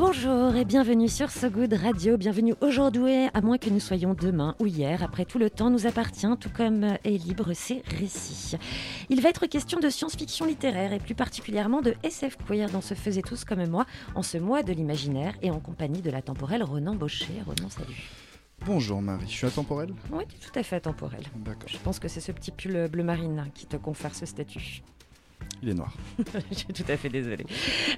Bonjour et bienvenue sur So Good Radio. Bienvenue aujourd'hui, à moins que nous soyons demain ou hier. Après tout, le temps nous appartient, tout comme est libre ces récits. Il va être question de science-fiction littéraire et plus particulièrement de SF queer dans ce Faisait tous comme moi, en ce mois de l'imaginaire et en compagnie de la temporelle Ronan Baucher. Ronan, salut. Bonjour Marie, je suis intemporel? Oui, tout à fait temporel. D'accord. Je pense que c'est ce petit pull bleu marine qui te confère ce statut. Il est noir. Je suis tout à fait désolée.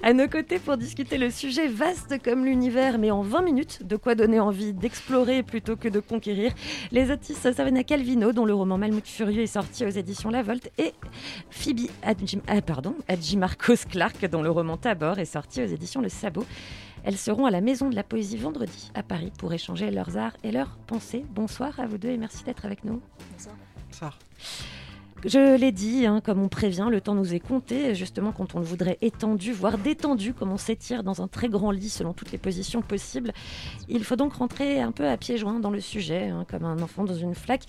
À nos côtés pour discuter le sujet vaste comme l'univers, mais en 20 minutes, de quoi donner envie d'explorer plutôt que de conquérir, les autistes Savannah Calvino, dont le roman Malmout Furieux est sorti aux éditions La Volte, et Phoebe Adjim, ah, pardon, Adjimarcos Clark, dont le roman Tabor est sorti aux éditions Le Sabot. Elles seront à la Maison de la Poésie vendredi à Paris pour échanger leurs arts et leurs pensées. Bonsoir à vous deux et merci d'être avec nous. Ça. Je l'ai dit, hein, comme on prévient, le temps nous est compté. Justement, quand on le voudrait étendu, voire détendu, comme on s'étire dans un très grand lit selon toutes les positions possibles, il faut donc rentrer un peu à pieds joints dans le sujet, hein, comme un enfant dans une flaque.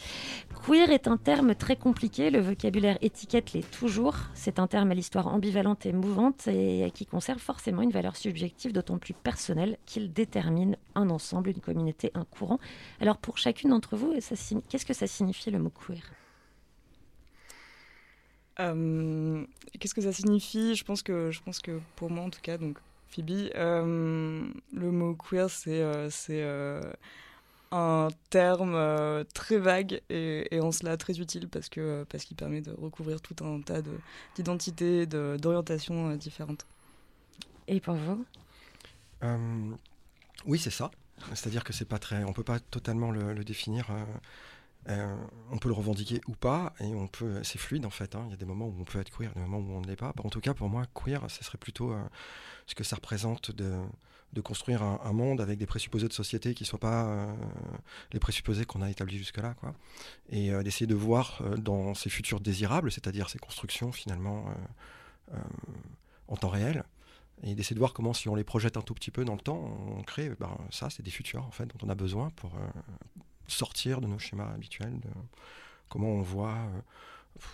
Queer est un terme très compliqué, le vocabulaire étiquette l'est toujours. C'est un terme à l'histoire ambivalente et mouvante et qui conserve forcément une valeur subjective d'autant plus personnelle qu'il détermine un ensemble, une communauté, un courant. Alors pour chacune d'entre vous, qu'est-ce que ça signifie le mot queer? Qu'est-ce que ça signifie? Je pense, que, je pense que pour moi, en tout cas, donc Phoebe, euh, le mot queer, c'est euh, c'est, euh, un terme euh, très vague et, et en cela très utile parce que parce qu'il permet de recouvrir tout un tas de- d'identités, de- d'orientations euh, différentes. Et pour vous? Euh, oui, c'est ça. C'est-à-dire que c'est pas très, on peut pas totalement le, le définir. Euh, on peut le revendiquer ou pas, et on peut, c'est fluide en fait. hein. Il y a des moments où on peut être queer, des moments où on ne l'est pas. En tout cas, pour moi, queer, ce serait plutôt euh, ce que ça représente de, construire un, monde avec des présupposés de société qui soient pas euh, les présupposés qu'on a établis jusque-là, quoi. Et d'essayer de voir dans ces futurs désirables, c'est-à-dire ces constructions finalement en temps réel, et d'essayer de voir comment, si on les projette un tout petit peu dans le temps, on crée, ben, ça, c'est des futurs en fait dont on a besoin pour sortir de nos schémas habituels, de comment on voit euh,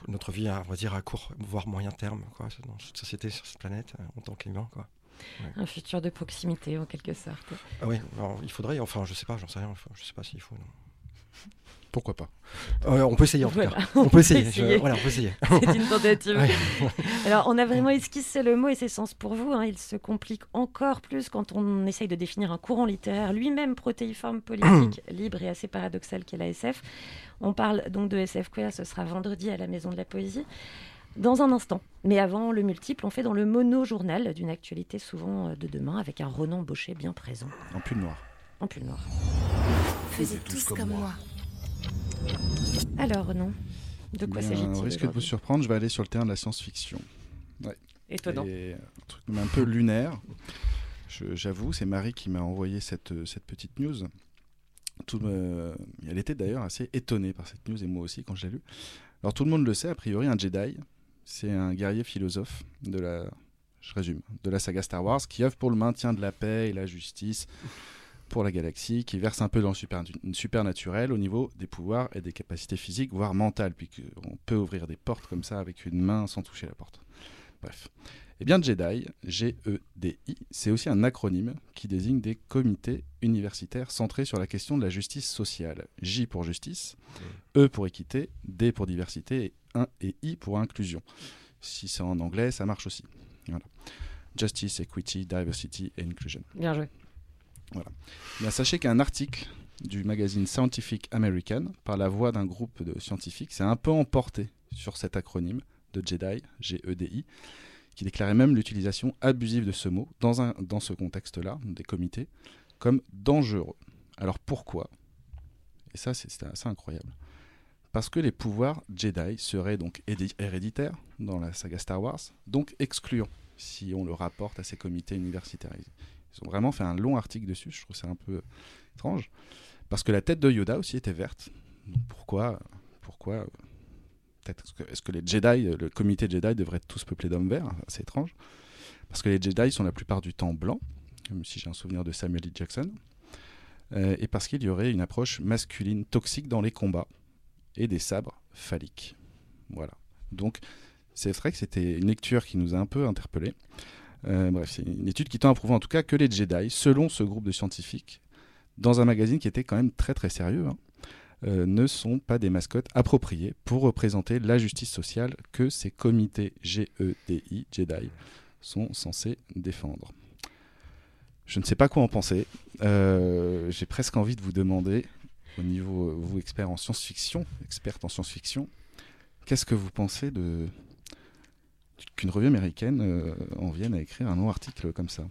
notre vie, à, on va dire à court, voire moyen terme, quoi, dans cette société, sur cette planète, euh, en tant qu'humain, quoi. Un futur de proximité en quelque sorte. Ah oui, alors, il faudrait, enfin, je sais pas, j'en sais rien, je sais pas s'il faut. non. Pourquoi pas Euh, on peut essayer en tout cas. on On peut essayer. je- voilà, on peut essayer. C'est une tentative. Ouais. Alors, on a vraiment esquissé le mot et ses sens pour vous. hein. Il se complique encore plus quand on essaye de définir un courant littéraire lui-même protéiforme, politique, libre et assez paradoxal qu'est la SF. On parle donc de SF queer, ce sera vendredi à la Maison de la Poésie. Dans un instant. Mais avant le multiple, on fait dans le mono-journal d'une actualité souvent euh, de demain avec un Ronan Baucher bien présent. En pull noir. En pull noir. Faisez tous comme moi. Alors, Ronan, de quoi Bien, s'agit-il Au risque de vous surprendre, je vais aller sur le terrain de la science-fiction. Étonnant. Et un truc un peu lunaire. Je- J'avoue, c'est Marie qui m'a envoyé cette, cette petite news. Tout me- Elle était d'ailleurs assez étonnée par cette news, et moi aussi quand je l'ai lue. Alors tout le monde le sait, a priori, un Jedi, c'est un guerrier philosophe de la, je résume, de la saga Star Wars, qui œuvre pour le maintien de la paix et la justice pour la galaxie, qui verse un peu dans le super, supernaturel au niveau des pouvoirs et des capacités physiques, voire mentales, puisqu'on peut ouvrir des portes comme ça avec une main sans toucher la porte. Bref. Eh bien, Jedi, G-E-D-I, c'est aussi un acronyme qui désigne des comités universitaires centrés sur la question de la justice sociale. J pour justice, E pour équité, D pour diversité et, 1 et I pour inclusion. Si c'est en anglais, ça marche aussi. Justice, Equity, Diversity et Inclusion. Bien joué. Voilà. Bien, sachez qu'un article du magazine Scientific American, par la voix d'un groupe de scientifiques, s'est un peu emporté sur cet acronyme de Jedi, G-E-D-I, qui déclarait même l'utilisation abusive de ce mot dans, dans ce contexte-là, des comités, comme dangereux. Alors pourquoi? Et ça, c'est assez incroyable. Parce que les pouvoirs Jedi seraient donc héréditaires dans la saga Star Wars, donc excluants si on le rapporte à ces comités universitaires. Ils ont vraiment fait un long article dessus. Je trouve ça un peu étrange. Parce que la tête de Yoda aussi était verte. Donc pourquoi Pourquoi Peut-être est-ce que, les Jedi, le comité Jedi devrait tous peupler d'hommes verts? C'est étrange. Parce que les Jedi sont la plupart du temps blancs, comme si j'ai un souvenir de Samuel L. Jackson. Euh, et parce qu'il y aurait une approche masculine toxique dans les combats et des sabres phalliques. Voilà. Donc, c'est vrai que c'était une lecture qui nous a un peu interpellés. Euh, bref, c'est une étude qui tend à prouver en tout cas que les Jedi, selon ce groupe de scientifiques, dans un magazine qui était quand même très très sérieux, hein, euh, ne sont pas des mascottes appropriées pour représenter la justice sociale que ces comités GEDI, Jedi, sont censés défendre. Je ne sais pas quoi en penser. Euh, J'ai presque envie de vous demander, au niveau, vous experts en science-fiction, experte en science-fiction, qu'est-ce que vous pensez de qu'une revue américaine euh, en vienne à écrire un long article comme ça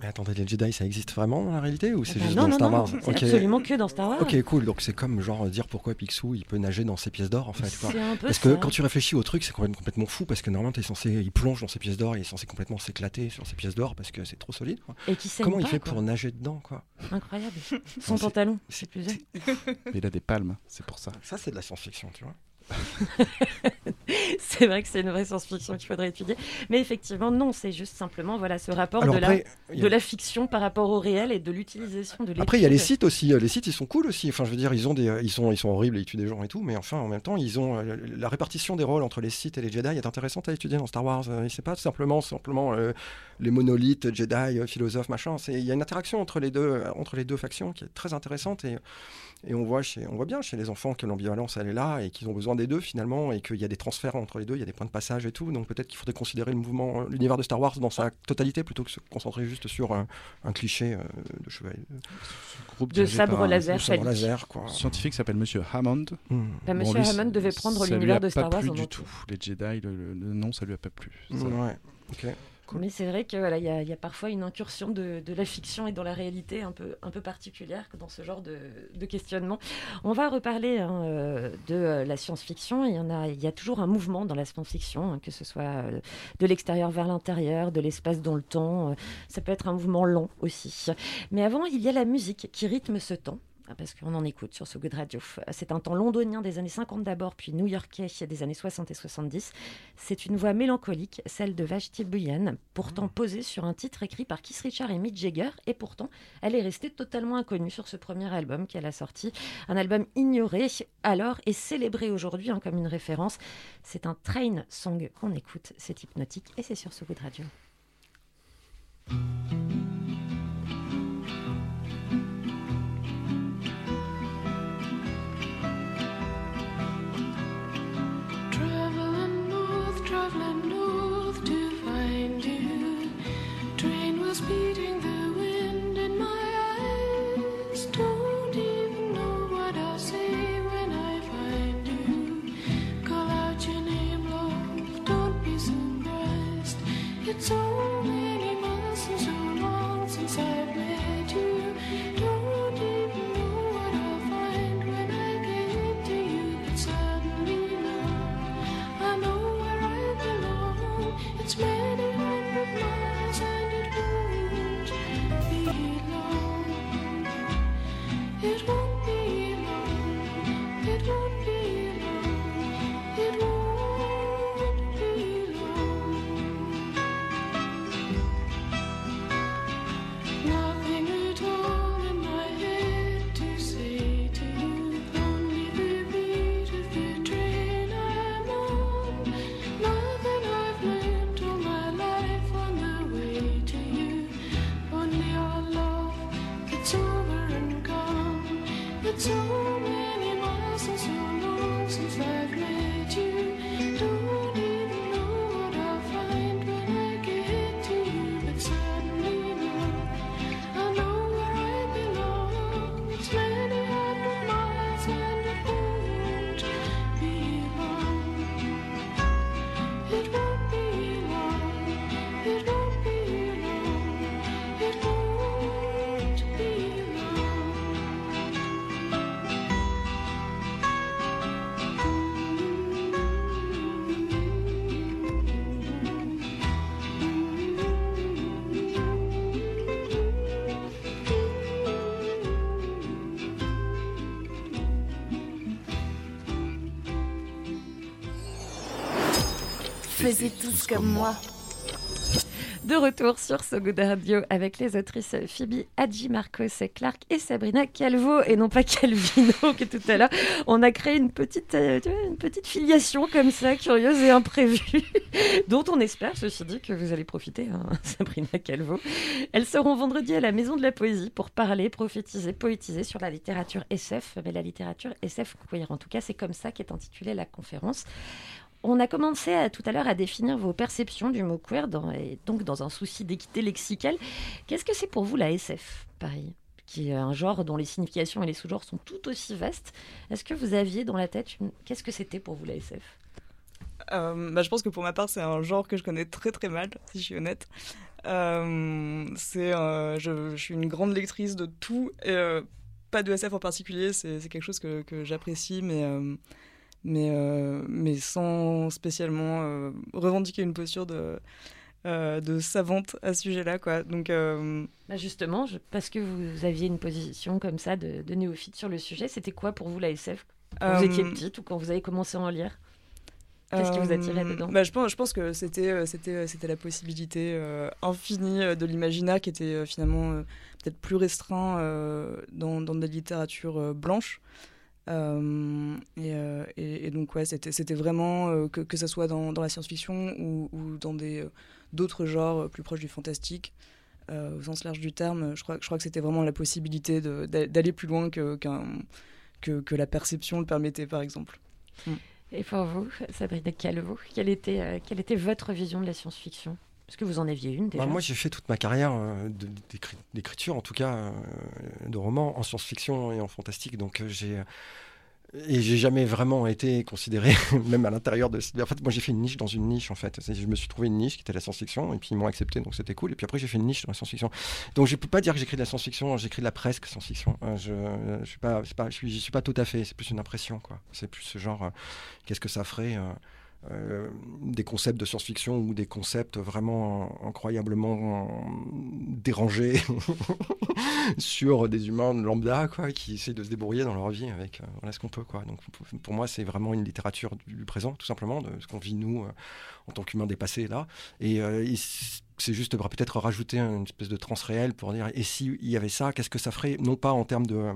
Mais attendez, les Jedi, ça existe vraiment dans la réalité ou c'est Bah juste non, dans non, Star Wars absolument que dans Star Wars. Ok, cool. Donc c'est comme genre dire pourquoi Picsou il peut nager dans ses pièces d'or en fait. quoi. C'est un peu Parce que quand tu réfléchis au truc, c'est complètement, complètement fou parce que normalement t'es censé, il plonge dans ses pièces d'or, il est censé complètement s'éclater sur ses pièces d'or parce que c'est trop solide. quoi. Et qui Comment il fait quoi. pour nager dedans quoi? Incroyable. Son pantalon, c'est- c'est plus dur. Mais il a des palmes, c'est pour ça. Ça c'est de la science-fiction, tu vois. c'est vrai que c'est une vraie science-fiction qu'il faudrait étudier. Mais effectivement, non, c'est juste simplement voilà, ce rapport Alors de, après, la, de la fiction par rapport au réel et de l'utilisation de Après, il y a les sites aussi. euh, Les sites, ils sont cool aussi. Enfin, je veux dire, ils ont des, euh, ils sont, ils sont horribles, ils tuent des gens et tout. Mais enfin, en même temps, ils ont euh, la répartition des rôles entre les sites et les Jedi est intéressante à étudier dans Star Wars. C'est pas simplement, simplement euh, les monolithes Jedi, philosophes, machin. Il y a une interaction entre les deux, entre les deux factions qui est très intéressante et et on voit, chez, on voit bien chez les enfants que l'ambivalence elle est là et qu'ils ont besoin des deux finalement et qu'il y a des transferts entre les deux, il y a des points de passage et tout. Donc peut-être qu'il faudrait considérer le mouvement, l'univers de Star Wars dans sa totalité plutôt que se concentrer juste sur un, un cliché euh, de chevalier. Groupe De sabre par laser. de sabre laser, quoi. scientifique s'appelle Monsieur Hammond. Hmm. Bah, Monsieur Bon, lui, Hammond devait ça prendre lui l'univers a de Star pas Wars plu en du entier. tout. Les Jedi, le, le- le nom, ça lui a pas plu. Ça- Ouais, ok. Mais c'est vrai qu'il voilà, il y, a- y a parfois une incursion de, la fiction et dans la réalité un peu, un peu particulière dans ce genre de, questionnement. On va reparler hein, euh, de euh, la science-fiction. Il y, a, toujours un mouvement dans la science-fiction, hein, que ce soit euh, de l'extérieur vers l'intérieur, de l'espace dans le temps. ça peut être un mouvement long aussi. Mais avant, il y a la musique qui rythme ce temps. Ah, Parce qu'on en écoute sur So Good Radio. C'est un temps londonien des années 50 d'abord, puis new-yorkais des années 60 et 70. C'est une voix mélancolique, celle de Vashti Bunyan, pourtant posée sur un titre écrit par Keith Richard et Mick Jagger, et pourtant elle est restée totalement inconnue sur ce premier album qu'elle a sorti. Un album ignoré alors et célébré aujourd'hui hein, comme une référence. C'est un train song qu'on écoute, c'est hypnotique et c'est sur So Good Radio. It's me. Faisiez tous comme moi. De retour sur So Good Radio avec les autrices Phoebe Hadji Marcos Clark et Sabrina Calvo et non pas Calvino que tout à l'heure on a créé une petite euh, une petite filiation comme ça curieuse et imprévue dont on espère ceci dit que vous allez profiter hein, Sabrina Calvo. Elles seront vendredi à la Maison de la Poésie pour parler, prophétiser, poétiser sur la littérature SF mais la littérature SF queer. En tout cas, c'est comme ça qu'est intitulée la conférence. On a commencé à- tout à l'heure à définir vos perceptions du mot queer, et donc dans un souci d'équité lexicale. Qu'est-ce que c'est pour vous la SF, pareil qui est un genre dont les significations et les sous-genres sont tout aussi vastes? Est-ce que vous aviez dans la tête, qu'est-ce que c'était pour vous la SF Euh, bah, je pense que pour ma part, c'est un genre que je connais très très mal, si je suis honnête. Euh, c'est, euh, je, suis une grande lectrice de tout, et, pas de SF en particulier, c'est quelque chose que, que j'apprécie, mais, mais, euh, mais sans spécialement euh, revendiquer une posture de, euh, de savante à ce sujet-là. Quoi. Donc, Bah, Justement, je- parce que vous aviez une position comme ça de, de néophyte sur le sujet, c'était quoi pour vous la SF quand vous étiez petite ou quand vous avez commencé à en lire? Qu'est-ce qui vous attirait dedans? bah, je, pense, je pense que c'était c'était c'était la possibilité infinie de l'imaginaire qui était finalement peut-être plus restreint dans, dans des littératures blanches. Euh, et, euh, et- donc ouais, c'était vraiment euh, que, que ça soit dans, dans la science-fiction ou, ou dans des d'autres genres plus proches du fantastique. au sens large du terme, je crois, je crois que c'était vraiment la possibilité d'aller plus loin que, qu'un- que, que la perception le permettait, par exemple. Et pour vous, Sabrina Calvo, quelle était, quelle était votre vision de la science-fiction? Parce que vous en aviez une déjà. Bah, moi, j'ai fait toute ma carrière euh, d'écriture, en tout cas, euh, de romans en science-fiction et en fantastique. Donc, euh, j'ai. Et j'ai jamais vraiment été considéré, même à l'intérieur de. En fait, moi, j'ai fait une niche dans une niche, en fait. Je me suis trouvé une niche qui était la science-fiction, et puis ils m'ont accepté, donc c'était cool. Et puis après, j'ai fait une niche dans la science-fiction. Donc, je peux pas dire que j'écris de la science-fiction, j'écris de la presque science-fiction. Je, je suis pas, c'est pas, je suis, pas tout à fait. C'est plus une impression, quoi. C'est plus ce genre. euh, Qu'est-ce que ça ferait euh, des concepts de science-fiction ou des concepts vraiment incroyablement dérangés sur des humains lambda quoi, qui essaient de se débrouiller dans leur vie avec euh, voilà ce qu'on peut. Quoi. Donc, pour, moi, c'est vraiment une littérature du, présent, tout simplement, de ce qu'on vit nous euh, en tant qu'humains dépassés là. Et, euh, c'est juste peut-être rajouter une espèce de trans réel pour dire et s'il y avait ça, qu'est-ce que ça ferait? Non pas en termes de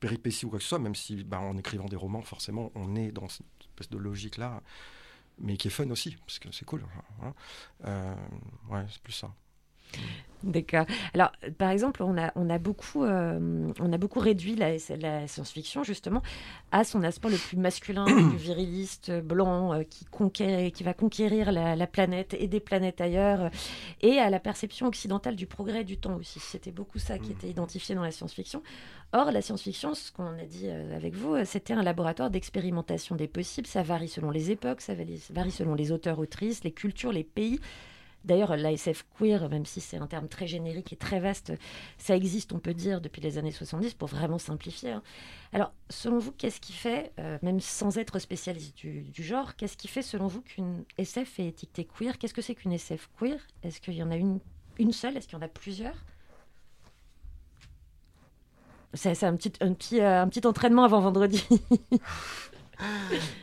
péripéties ou quoi que ce soit, même si bah, en écrivant des romans, forcément, on est dans cette espèce de logique là mais qui est fun aussi, parce que c'est cool. Voilà. Euh, ouais, c'est plus ça. D'accord. Alors, par exemple, on a, on a, beaucoup, euh, on a beaucoup réduit la, la science-fiction, justement, à son aspect le plus masculin, le plus viriliste, blanc, euh, qui, conquérir, qui va conquérir la, la, planète et des planètes ailleurs, et à la perception occidentale du progrès du temps aussi. C'était beaucoup ça qui était identifié dans la science-fiction. Or, la science-fiction, ce qu'on a dit euh, avec vous, c'était un laboratoire d'expérimentation des possibles. Ça varie selon les époques, ça varie selon les auteurs, autrices, les cultures, les pays. D'ailleurs, l'ASF queer, même si c'est un terme très générique et très vaste, ça existe, on peut dire, depuis les années 70, pour vraiment simplifier. Hein. Alors, selon vous, qu'est-ce qui fait, euh, même sans être spécialiste du, genre, qu'est-ce qui fait, selon vous, qu'une SF est étiquetée queer? Qu'est-ce que c'est qu'une SF queer? Est-ce qu'il y en a une, seule? Est-ce qu'il y en a plusieurs? C'est euh, un petit entraînement avant vendredi.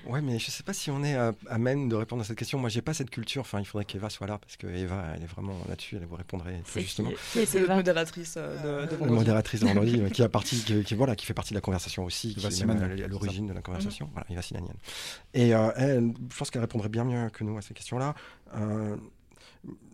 Ouais, mais je sais pas si on est à, à, même de répondre à cette question. Moi, j'ai pas cette culture. Enfin, il faudrait qu'Eva soit là parce que Eva, elle est vraiment là-dessus. Elle vous répondrait très justement. C'est la modératrice euh, de, de vendredi. modératrice de vendredi, qui, a partie, qui, qui, voilà, qui fait partie de la conversation aussi, qui est même à l'origine de la conversation. Mm -hmm. Voilà, Eva Sinanian. Et euh, elle, je pense qu'elle répondrait bien mieux que nous à ces questions-là. Euh,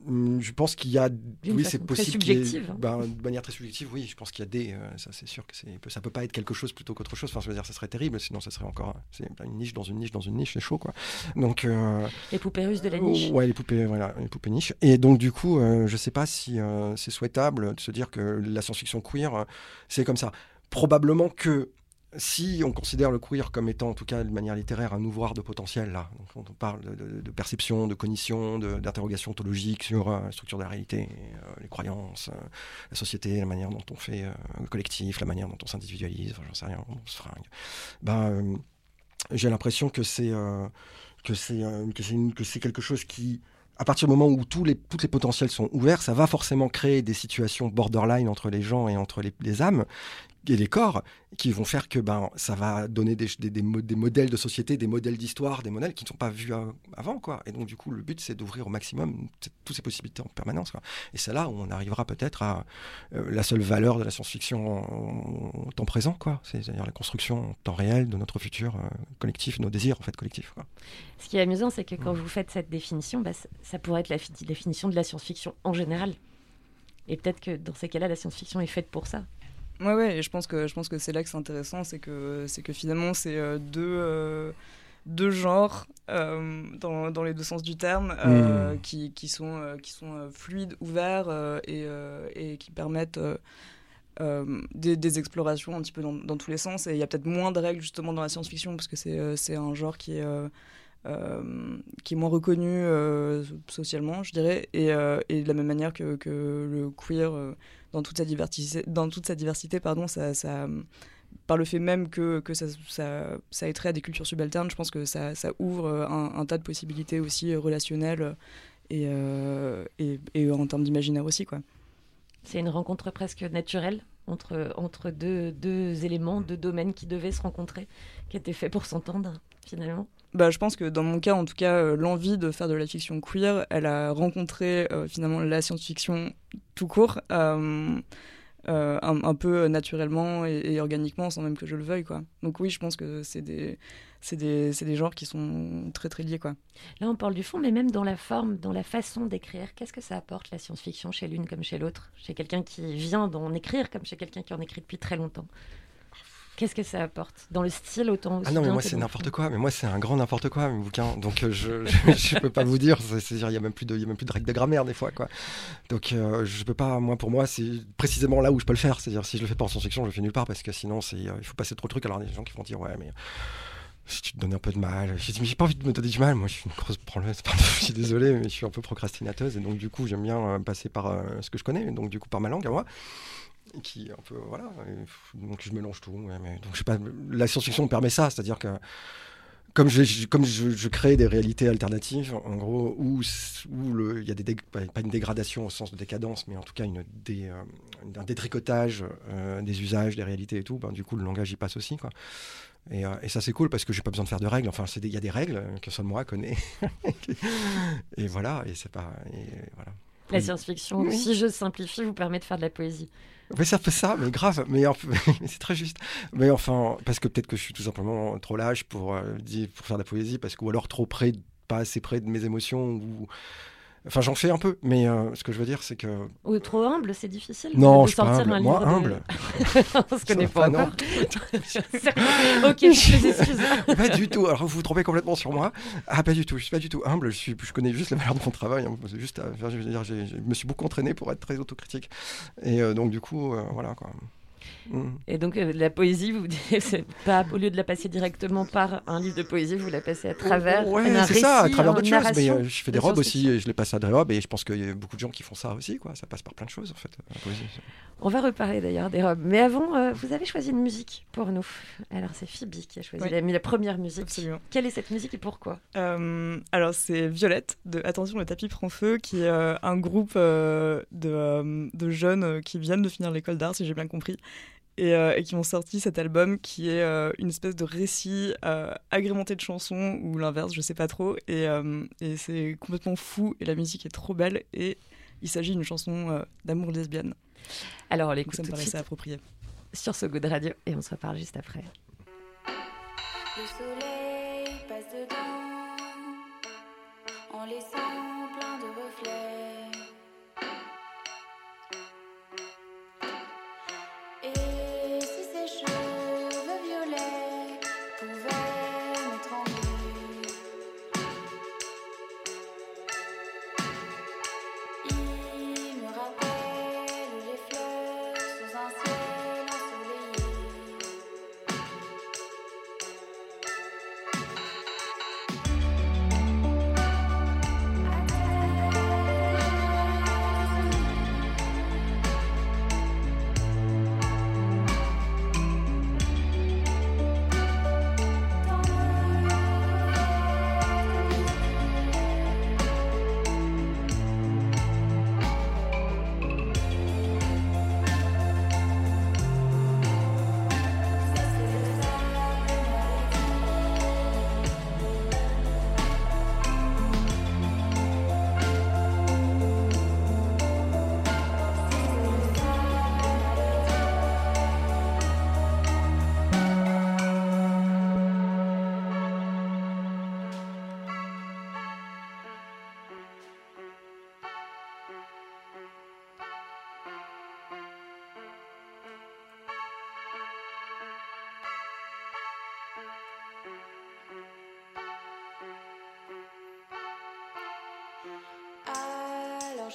je pense qu'il y a oui c'est possible subjective. Hein. ben, de manière très subjective oui je pense qu'il y a des euh, ça c'est sûr que ça peut pas être quelque chose plutôt qu'autre chose. Enfin je veux dire ça serait terrible sinon ça serait encore c'est une niche dans une niche dans une niche c'est chaud quoi. Donc euh, les poupées russes de la niche. ouais les poupées voilà les poupées niches. Et donc du coup euh, je sais pas si c'est souhaitable de se dire que la science-fiction queer c'est comme ça. Probablement que si on considère le queer comme étant, en tout cas de manière littéraire, un ouvroir de potentiel, là, on parle de, perception, de cognition, d'interrogation ontologique sur euh, la structure de la réalité, euh, les croyances, euh, la société, la manière dont on fait le collectif, la manière dont on s'individualise, j'en sais rien, on se fringue. Ben, j'ai l'impression que c'est que c'est que c'est quelque chose qui à partir du moment où tous les, les potentiels sont ouverts, ça va forcément créer des situations borderline entre les gens et entre les âmes et les corps qui vont faire que ben ça va donner des, des, des, mo- des modèles de société, des modèles d'histoire, des modèles qui ne sont pas vus euh, avant quoi. Et donc du coup le but c'est d'ouvrir au maximum toutes ces possibilités en permanence quoi. Et c'est là où on arrivera peut-être à euh, la seule valeur de la science-fiction en, en temps présent quoi. C'est-à-dire la construction en temps réel de notre futur euh, collectif, nos désirs en fait collectifs quoi. Ce qui est amusant, c'est que quand vous faites cette définition, bah, ça pourrait être la fi- définition de la science-fiction en général. Et peut-être que dans ces cas-là, la science-fiction est faite pour ça. Ouais, ouais, et je pense que, je pense que c'est là que c'est intéressant, c'est que, c'est que finalement, c'est euh, deux, euh, deux genres, euh, dans, dans les deux sens du terme, euh, Mm. qui, qui sont, qui sont fluides, ouverts, et, et qui permettent euh, des, des explorations un petit peu dans, dans tous les sens. Et il y a peut-être moins de règles, justement, dans la science-fiction, parce que c'est, euh, c'est un genre qui est... euh, qui est moins reconnu euh, socialement, je dirais, et, euh, et de la même manière que, le queer, euh, dans toute sa diversité, dans toute sa diversité pardon, par le fait même que, ça, ça, ait trait à des cultures subalternes, je pense que ça, ouvre euh, un, tas de possibilités aussi euh, relationnelles et, euh, en termes d'imaginaire aussi. C'est une rencontre presque naturelle entre, entre deux, deux éléments, deux domaines qui devaient se rencontrer, qui étaient faits pour s'entendre, finalement. Bah, je pense que dans mon cas, en tout cas, euh, l'envie de faire de la fiction queer, elle a rencontré euh, finalement la science-fiction tout court, euh, un, peu naturellement et, organiquement, sans même que je le veuille. Quoi. Donc oui, je pense que c'est des, c'est des, des genres qui sont très très liés. Quoi. Là, on parle du fond, mais même dans la forme, dans la façon d'écrire, qu'est-ce que ça apporte la science-fiction chez l'une comme chez l'autre? Chez quelqu'un qui vient d'en écrire comme chez quelqu'un qui en écrit depuis très longtemps? Qu'est-ce que ça apporte Dans le style autant aussi Ah non, mais moi c'est n'importe quoi. Mais moi c'est un grand n'importe quoi, mes bouquins. Donc euh, je, je, je peux pas vous dire. C'est- C'est-à-dire il y a même plus de, il y a même plus de règles de grammaire des fois quoi. Donc euh, je peux pas. Moi pour moi c'est précisément là où je peux le faire. C'est-à-dire si je le fais pas en science-fiction, je le fais nulle part parce que sinon c'est, euh, il faut passer trop de trucs. Alors il y a des gens qui vont dire ouais mais si tu te donnes un peu de mal. J'ai dit mais j'ai pas envie de me donner du mal. Moi je suis une grosse branleuse. Pardon, je suis désolé mais je suis un peu procrastinateuse et donc du coup j'aime bien euh, passer par euh, ce que je connais. Donc du coup par ma langue à moi qui est un peu voilà donc je mélange tout ouais, mais donc je sais pas la science-fiction me permet ça c'est-à-dire que comme je, comme je, je crée des réalités alternatives en gros où il y a des dég- pas une dégradation au sens de décadence mais en tout cas une euh, un détricotage euh, des usages des réalités et tout ben, du coup le langage y passe aussi quoi et, euh, et ça c'est cool parce que j'ai pas besoin de faire de règles enfin il y a des règles que seul moi connais et voilà et c'est pas et voilà La science-fiction, Oui. si je simplifie, vous permet de faire de la poésie. Oui, ça fait ça, mais grave. Mais, c'est très juste. Mais enfin, parce que peut-être que je suis tout simplement trop lâche pour, euh, dire- pour faire de la poésie, parce ou alors trop près, pas assez près de mes émotions. Ou... Enfin, j'en fais un peu, mais euh, ce que je veux dire, c'est que. Ou trop humble, c'est difficile Non, de je suis pas humble. un Moi, livre de- humble. On se connaît pas va, encore. ok, je vous excuse. pas du tout. Alors, vous vous trompez complètement sur moi. Ah, pas du tout. Je suis pas du tout humble. Je, suis, je connais juste la valeur de mon travail. hein. Juste, à- enfin, je veux dire, je me suis beaucoup entraîné pour être très autocritique. Et euh, donc, du coup, euh, voilà quoi. Mm. Et donc, euh, la poésie, vous pas au lieu de la passer directement par un livre de poésie, vous la passez à travers Ouais, un c'est ça, à travers une d'autres choses. Mais narration euh, je fais des de robes aussi, et je les passe à des robes, et je pense qu'il y a beaucoup de gens qui font ça aussi, quoi. Ça passe par plein de choses, en fait, la poésie. On va reparler d'ailleurs des robes. Mais avant, euh, vous avez choisi une musique pour nous. Alors, c'est Phoebe qui a choisi Oui. la, la première musique. Absolument. Quelle est cette musique et pourquoi? Euh, alors c'est Violette de Attention le tapis prend feu qui est euh, un groupe euh, de, euh, de jeunes qui viennent de finir l'école d'art si j'ai bien compris et, euh, et qui ont sorti cet album qui est euh, une espèce de récit euh, agrémenté de chansons ou l'inverse je sais pas trop. Et, euh, et c'est complètement fou et la musique est trop belle. Et il s'agit d'une chanson euh, d'amour lesbienne. Alors, l'écoute ça me de paraissait suite. approprié. Sur ce Good Radio et on se reparle juste après. Le soleil passe dedans en laissant plein de reflets.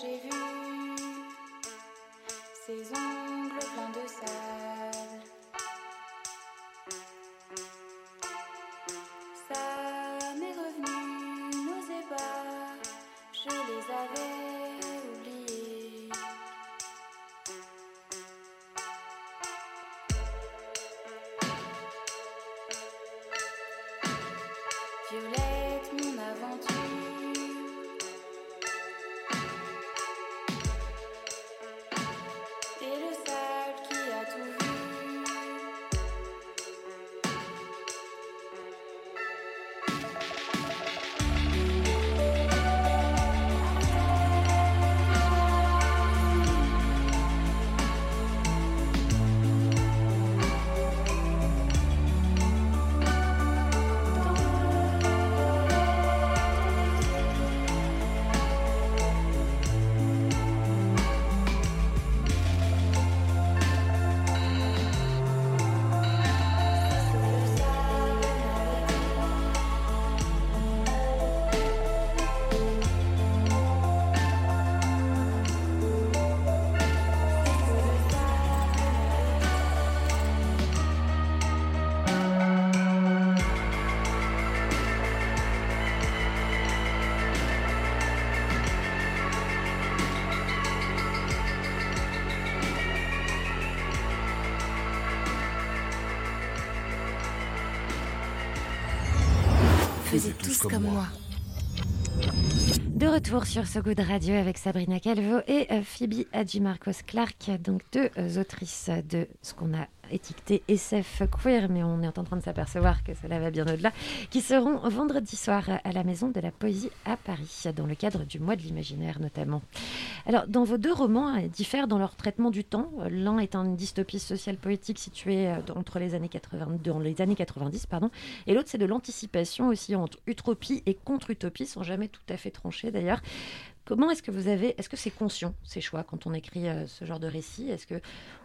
J'ai vu ses ongles Faisez tous comme moi. De retour sur ce goût de radio avec Sabrina Calvo et euh, Phoebe Hadjimarcos Clark, donc deux euh, autrices de ce qu'on a étiqueté SF queer, mais on est en train de s'apercevoir que cela va bien au-delà, qui seront vendredi soir à la Maison de la Poésie à Paris, dans le cadre du mois de l'imaginaire notamment. Alors, dans vos deux romans, ils diffèrent dans leur traitement du temps. L'un est une dystopie sociale poétique située euh, entre les années 80, dans les années 90, pardon, et l'autre c'est de l'anticipation aussi entre utopie et contre-utopie, sans jamais tout à fait trancher d'ailleurs. Comment est-ce que vous avez, est-ce que c'est conscient ces choix quand on écrit euh, ce genre de récit? Est-ce que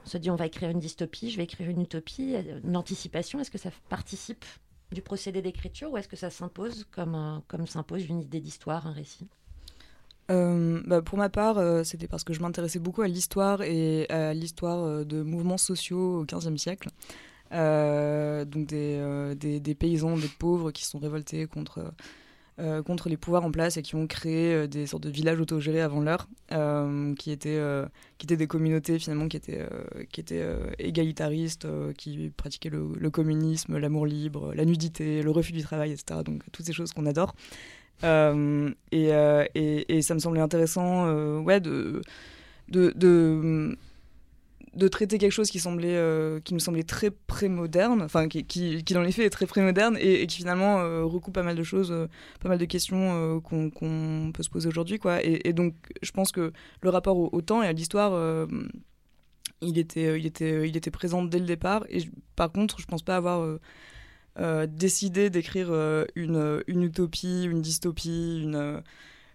on se dit on va écrire une dystopie, je vais écrire une utopie, euh, une anticipation? Est-ce que ça participe du procédé d'écriture ou est-ce que ça s'impose comme, comme s'impose une idée d'histoire, un récit? Euh, bah, pour ma part, c'était parce que je m'intéressais beaucoup à l'histoire et à l'histoire de mouvements sociaux au XVe siècle. Donc des, des, des paysans, des pauvres qui sont révoltés contre, euh, contre les pouvoirs en place et qui ont créé euh, des sortes de villages autogérés avant l'heure, euh, qui, étaient, qui étaient des communautés finalement qui étaient, qui étaient égalitaristes, qui pratiquaient le, communisme, l'amour libre, la nudité, le refus du travail, etc. Donc toutes ces choses qu'on adore. Et, et, ça me semblait intéressant ouais, de, de, de traiter quelque chose qui, semblait, euh, qui me semblait très pré-moderne, enfin qui, qui, qui dans les faits est très pré-moderne et, et qui finalement euh, recoupe pas mal de choses, euh, pas mal de questions qu'on peut se poser aujourd'hui. quoi. Et, donc je pense que le rapport au, temps et à l'histoire, il, était, il, était, il était présent dès le départ. Et par contre, je pense pas avoir... décidé d'écrire une, une utopie, une dystopie, une,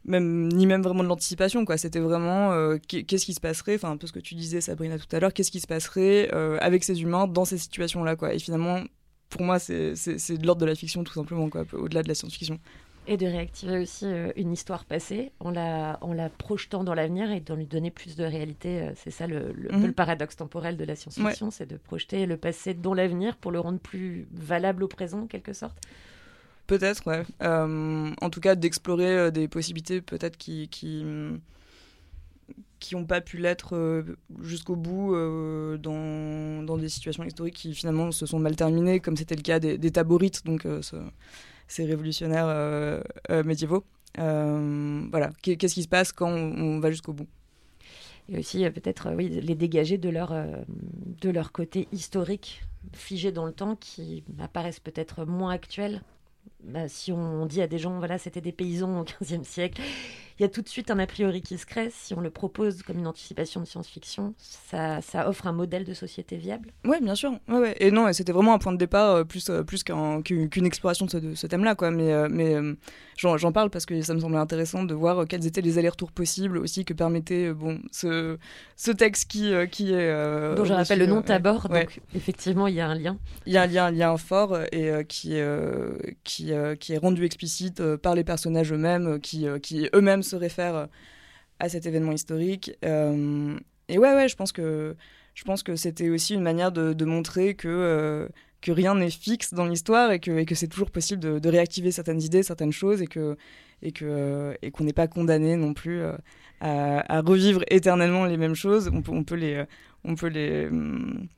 même, ni même vraiment de l'anticipation. quoi. C'était vraiment euh, qu'est- qu'est-ce qui se passerait, enfin un peu ce que tu disais Sabrina tout à l'heure, qu'est-ce qui se passerait euh, avec ces humains dans ces situations-là. quoi. Et finalement, pour moi, c'est de l'ordre de la fiction tout simplement, quoi, au-delà de la science-fiction. Et de réactiver aussi euh, une histoire passée en la, en la projetant dans l'avenir et d'en lui donner plus de réalité. euh, C'est ça le, le, Mhm. le paradoxe temporel de la science-fiction, c'est de projeter le passé dans l'avenir pour le rendre plus valable au présent, en quelque sorte. Peut-être. Euh, en tout cas, d'explorer euh, des possibilités peut-être qui qui qui n'ont pas pu l'être euh, jusqu'au bout dans, dans des situations historiques qui finalement se sont mal terminées, comme c'était le cas des, des taborites, donc ce- ces révolutionnaires médiévaux. Voilà, Qu'est- qu'est-ce qui se passe quand on, va jusqu'au bout? Et aussi peut-être les dégager de leur, de leur côté historique, figé dans le temps, qui apparaissent peut-être moins actuels. Bah, si on dit à des gens, voilà, c'était des paysans au XVe siècle, il y a tout de suite un a priori qui se crée. Si on le propose comme une anticipation de science-fiction, ça, ça offre un modèle de société viable. Ouais, bien sûr. Ouais, ouais. Et non, et c'était vraiment un point de départ euh, plus, euh, plus qu'un- qu'une qu'une exploration de ce, thème-là, quoi. Mais, euh, mais j'en parle parce que ça me semblait intéressant de voir quels étaient les allers-retours possibles aussi que permettait bon, ce, ce texte qui, qui est. dont je rappelle le nom Tabor, ouais. donc effectivement il y a un lien. Il y a un lien, un lien fort et qui, qui, qui est rendu explicite par les personnages eux-mêmes, qui, qui eux-mêmes se réfèrent à cet événement historique. Euh, et ouais, ouais, je pense que je pense que c'était aussi une manière de, montrer que euh, que rien n'est fixe dans l'histoire et que, et que c'est toujours possible de, réactiver certaines idées, certaines choses et que et que euh, et qu'on n'est pas condamné non plus euh, à, revivre éternellement les mêmes choses. On peut on peut les euh, on peut les hum,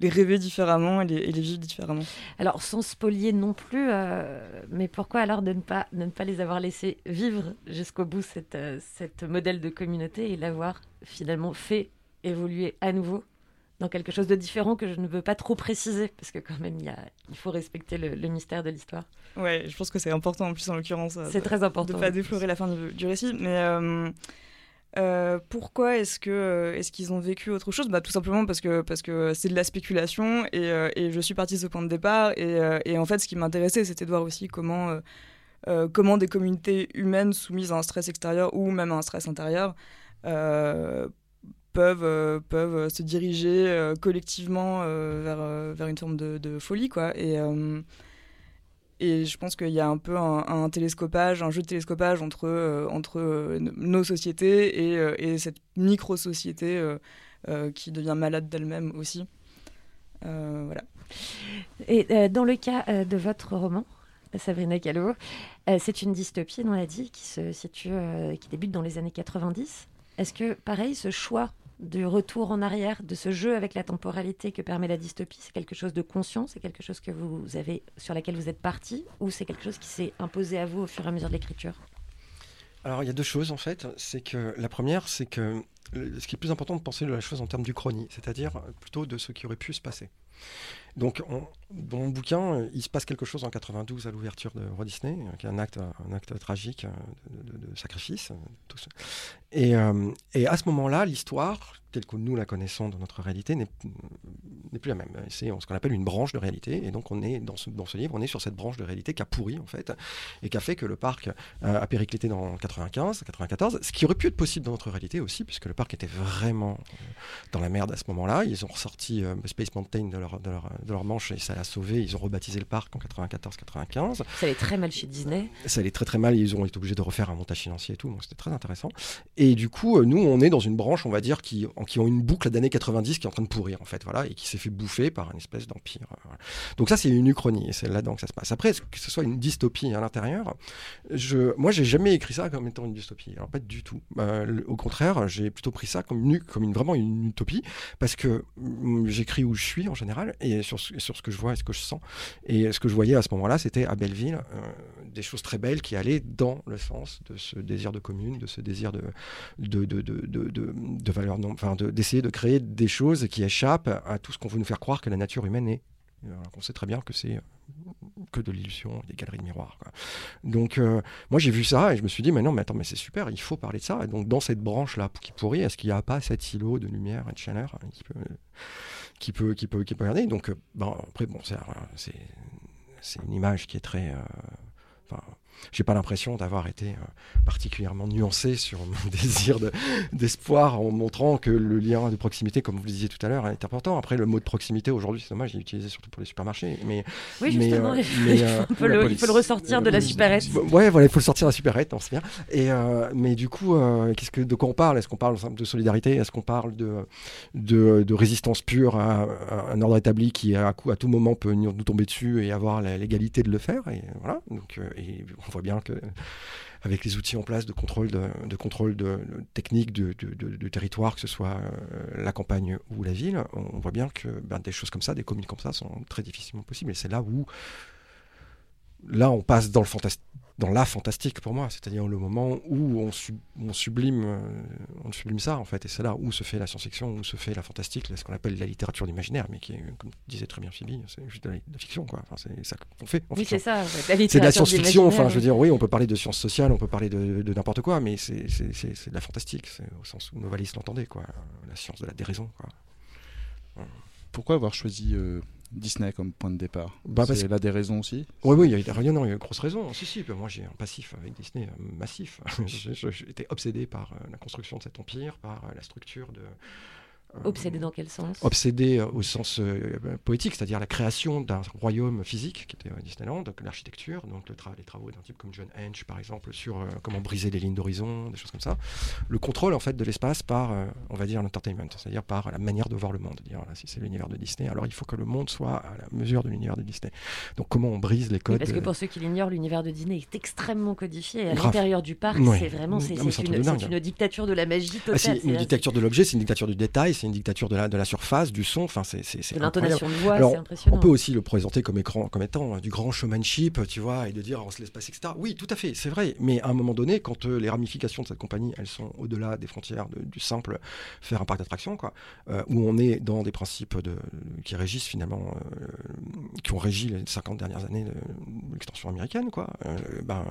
les rêver différemment et les, et les vivre différemment. Alors, sans spolier non plus, euh, mais pourquoi alors de ne, pas, de ne pas les avoir laissés vivre jusqu'au bout cette, euh, cette modèle de communauté et l'avoir finalement fait évoluer à nouveau dans quelque chose de différent que je ne veux pas trop préciser, parce que quand même, il, y a, il faut respecter le, le mystère de l'histoire. Ouais, je pense que c'est important en plus en l'occurrence. euh, C'est très important. De pas déflorer la fin du, du récit, mais euh, euh, pourquoi est-ce que euh, est-ce qu'ils ont vécu autre chose? Bah tout simplement parce que parce que c'est de la spéculation et, euh, je suis partie de ce point de départ et, en fait ce qui m'intéressait c'était de voir aussi comment comment des communautés humaines soumises à un stress extérieur ou même à un stress intérieur peuvent peuvent se diriger collectivement vers vers une forme de, de folie quoi. Et et je pense qu'il y a un peu un, télescopage, un jeu de télescopage entre, euh, entre euh, nos sociétés et, euh, et cette micro-société qui devient malade d'elle-même aussi. Voilà. Et dans le cas de votre roman, Sabrina Callo, euh, c'est une dystopie, on l'a dit, qui se situe, qui débute dans les années 90. Est-ce que, pareil, ce choix du retour en arrière, de ce jeu avec la temporalité que permet la dystopie, c'est quelque chose de conscient, c'est quelque chose que vous avez, sur laquelle vous êtes parti, ou c'est quelque chose qui s'est imposé à vous au fur et à mesure de l'écriture? Alors, il y a deux choses en fait. C'est que la première, c'est que ce qui est plus important de penser de la chose en termes d'Uchronie, c'est-à-dire euh, plutôt de ce qui aurait pu se passer. Donc, on- dans mon bouquin, il se passe quelque chose en 92 à l'ouverture de Walt Disney, euh, qui est un acte, tragique euh, de, sacrifice. Et, euh, et à ce moment-là, l'histoire, telle que nous la connaissons dans notre réalité, n'est plus la même. C'est ce qu'on appelle une branche de réalité. Et donc, on est dans ce, dans ce livre, on est sur cette branche de réalité qui a pourri, en fait, et qui a fait que le parc euh, a périclité dans 95, 94, ce qui aurait pu être possible dans notre réalité aussi, puisque le parc était vraiment euh, dans la merde à ce moment-là. Ils ont ressorti euh, Space Mountain de leur, de, leur, de leur manche et ça l'a sauvé. Ils ont rebaptisé le parc en 94-95. Ça allait très mal chez Disney. Ça allait très très mal, ils ont été obligés de refaire un montage financier et tout, donc c'était très intéressant. Et du coup, euh, nous, on est dans une branche, on va dire, qui, en- qui ont une boucle d'années 90 qui est en train de pourrir, en fait, voilà, et qui s'est fait bouffer par une espèce d'empire. euh. Donc ça, c'est une uchronie, et c'est là-dedans que ça se passe. Après, que ce soit une dystopie à l'intérieur, je, moi, j'ai jamais écrit ça comme étant une dystopie. Alors pas du tout. Euh, au contraire, j'ai plutôt pris ça comme, une, comme une, vraiment une utopie, parce que mm, j'écris où je suis en général, et sur, ce- que je vois et ce que je sens. Et ce que je voyais à ce moment-là, c'était à Belleville euh, des choses très belles qui allaient dans le sens de ce désir de commune, de ce désir de, de, de, de, de, de- valeur, enfin, de- d'essayer de, créer des choses qui échappent à tout ce qu'on veut nous faire croire que la nature humaine est. Alors qu'on sait très bien que c'est euh, que de l'illusion, des galeries de miroirs. Donc, euh, moi, j'ai vu ça et je me suis dit, mais non, mais attends, mais c'est super, il faut parler de ça. Et donc, dans cette branche-là qui pourrit, est-ce qu'il n'y a pas cet îlot de lumière et de chaleur hein, qui peut, qui peut, qui peut, regarder? Donc, euh, après, bon, c'est, une image qui est très. euh, j'ai pas l'impression d'avoir été euh, particulièrement nuancé sur mon désir de- d'espoir en montrant que le lien de proximité, comme vous le disiez tout à l'heure, est important. Après, le mot de proximité aujourd'hui, c'est dommage, il est utilisé surtout pour les supermarchés. Mais, Oui, justement, euh, mais, il euh, faut le- il faut le ressortir de la supérette. Ouais, voilà, il faut le sortir de la supérette, on sait bien. Et, mais du coup, qu'est-ce que, de quoi on parle? Est-ce qu'on parle de solidarité? Est-ce qu'on parle de, de, de résistance pure à, à un ordre établi qui, à, coup, à tout moment, peut nous, tomber dessus et avoir légalité de le faire? Et voilà. Donc, et on voit bien que avec les outils en place de contrôle de, contrôle de, technique de- de territoire, que ce soit euh, la campagne ou la ville, on voit bien que ben, des choses comme ça, des communes comme ça, sont très difficilement possibles. Et c'est là où là, on passe dans le fantastique dans la fantastique pour moi, c'est-à-dire le moment où on, sub- on sublime, euh, on sublime ça en fait, et c'est là où se fait la science-fiction, où se fait la fantastique, ce qu'on appelle la littérature d'imaginaire, mais qui est, comme disait très bien Phoebe, c'est juste de la, de la fiction, quoi. Enfin, c'est ça qu'on fait. en Oui, fiction. c'est ça, ouais, la C'est de la science-fiction. Enfin, je veux dire, oui, on peut parler de sciences sociales, on peut parler de, de n'importe quoi, mais c'est c'est- c'est- c'est de la fantastique, c'est au sens où Novalis l'entendait, quoi. La science de la déraison, quoi. Pourquoi avoir choisi euh, Disney comme point de départ Bah, parce C'est que- là des raisons aussi Oui, oui, il y a des raisons, non, il y a une grosse raison. Si, si, ben moi j'ai un passif avec Disney euh, massif. J'étais obsédé par euh, la construction de cet empire, par euh, la structure de. Obsédé dans quel sens? Obsédé euh, au sens euh, poétique, c'est-à-dire la création d'un royaume physique qui était euh, Disneyland, donc l'architecture, donc le tra- les travaux d'un type comme John Hench par exemple sur euh, comment briser les lignes d'horizon, des choses comme ça. Le contrôle en fait de l'espace par, euh, on va dire, l'entertainment, c'est-à-dire par la manière de voir le monde. Dire voilà, si c'est l'univers de Disney, alors il faut que le monde soit à la mesure de l'univers de Disney. Donc comment on brise les Oui, codes parce que pour ceux qui l'ignorent, l'univers de Disney est extrêmement codifié. Et à l'intérieur du parc, c'est vraiment c'est, mais c'est une, dictature de la magie totale. Ah, c'est C'est- une dictature de l'objet, c'est une dictature du détail, c'est une dictature de la, de la surface, du son, enfin c'est c'est- De l'intonation de voix, c'est impressionnant. On peut aussi le présenter comme, écran, comme étant euh, du grand showmanship, tu vois, et de dire on se laisse passer, etc. Oui, tout à fait, c'est vrai, mais à un moment donné, quand euh, les ramifications de cette compagnie, elles sont au-delà des frontières de- du simple faire un parc d'attractions, quoi, euh, où on est dans des principes de, qui régissent finalement, euh, qui ont régi les 50 dernières années de, l'extension américaine, quoi, ben,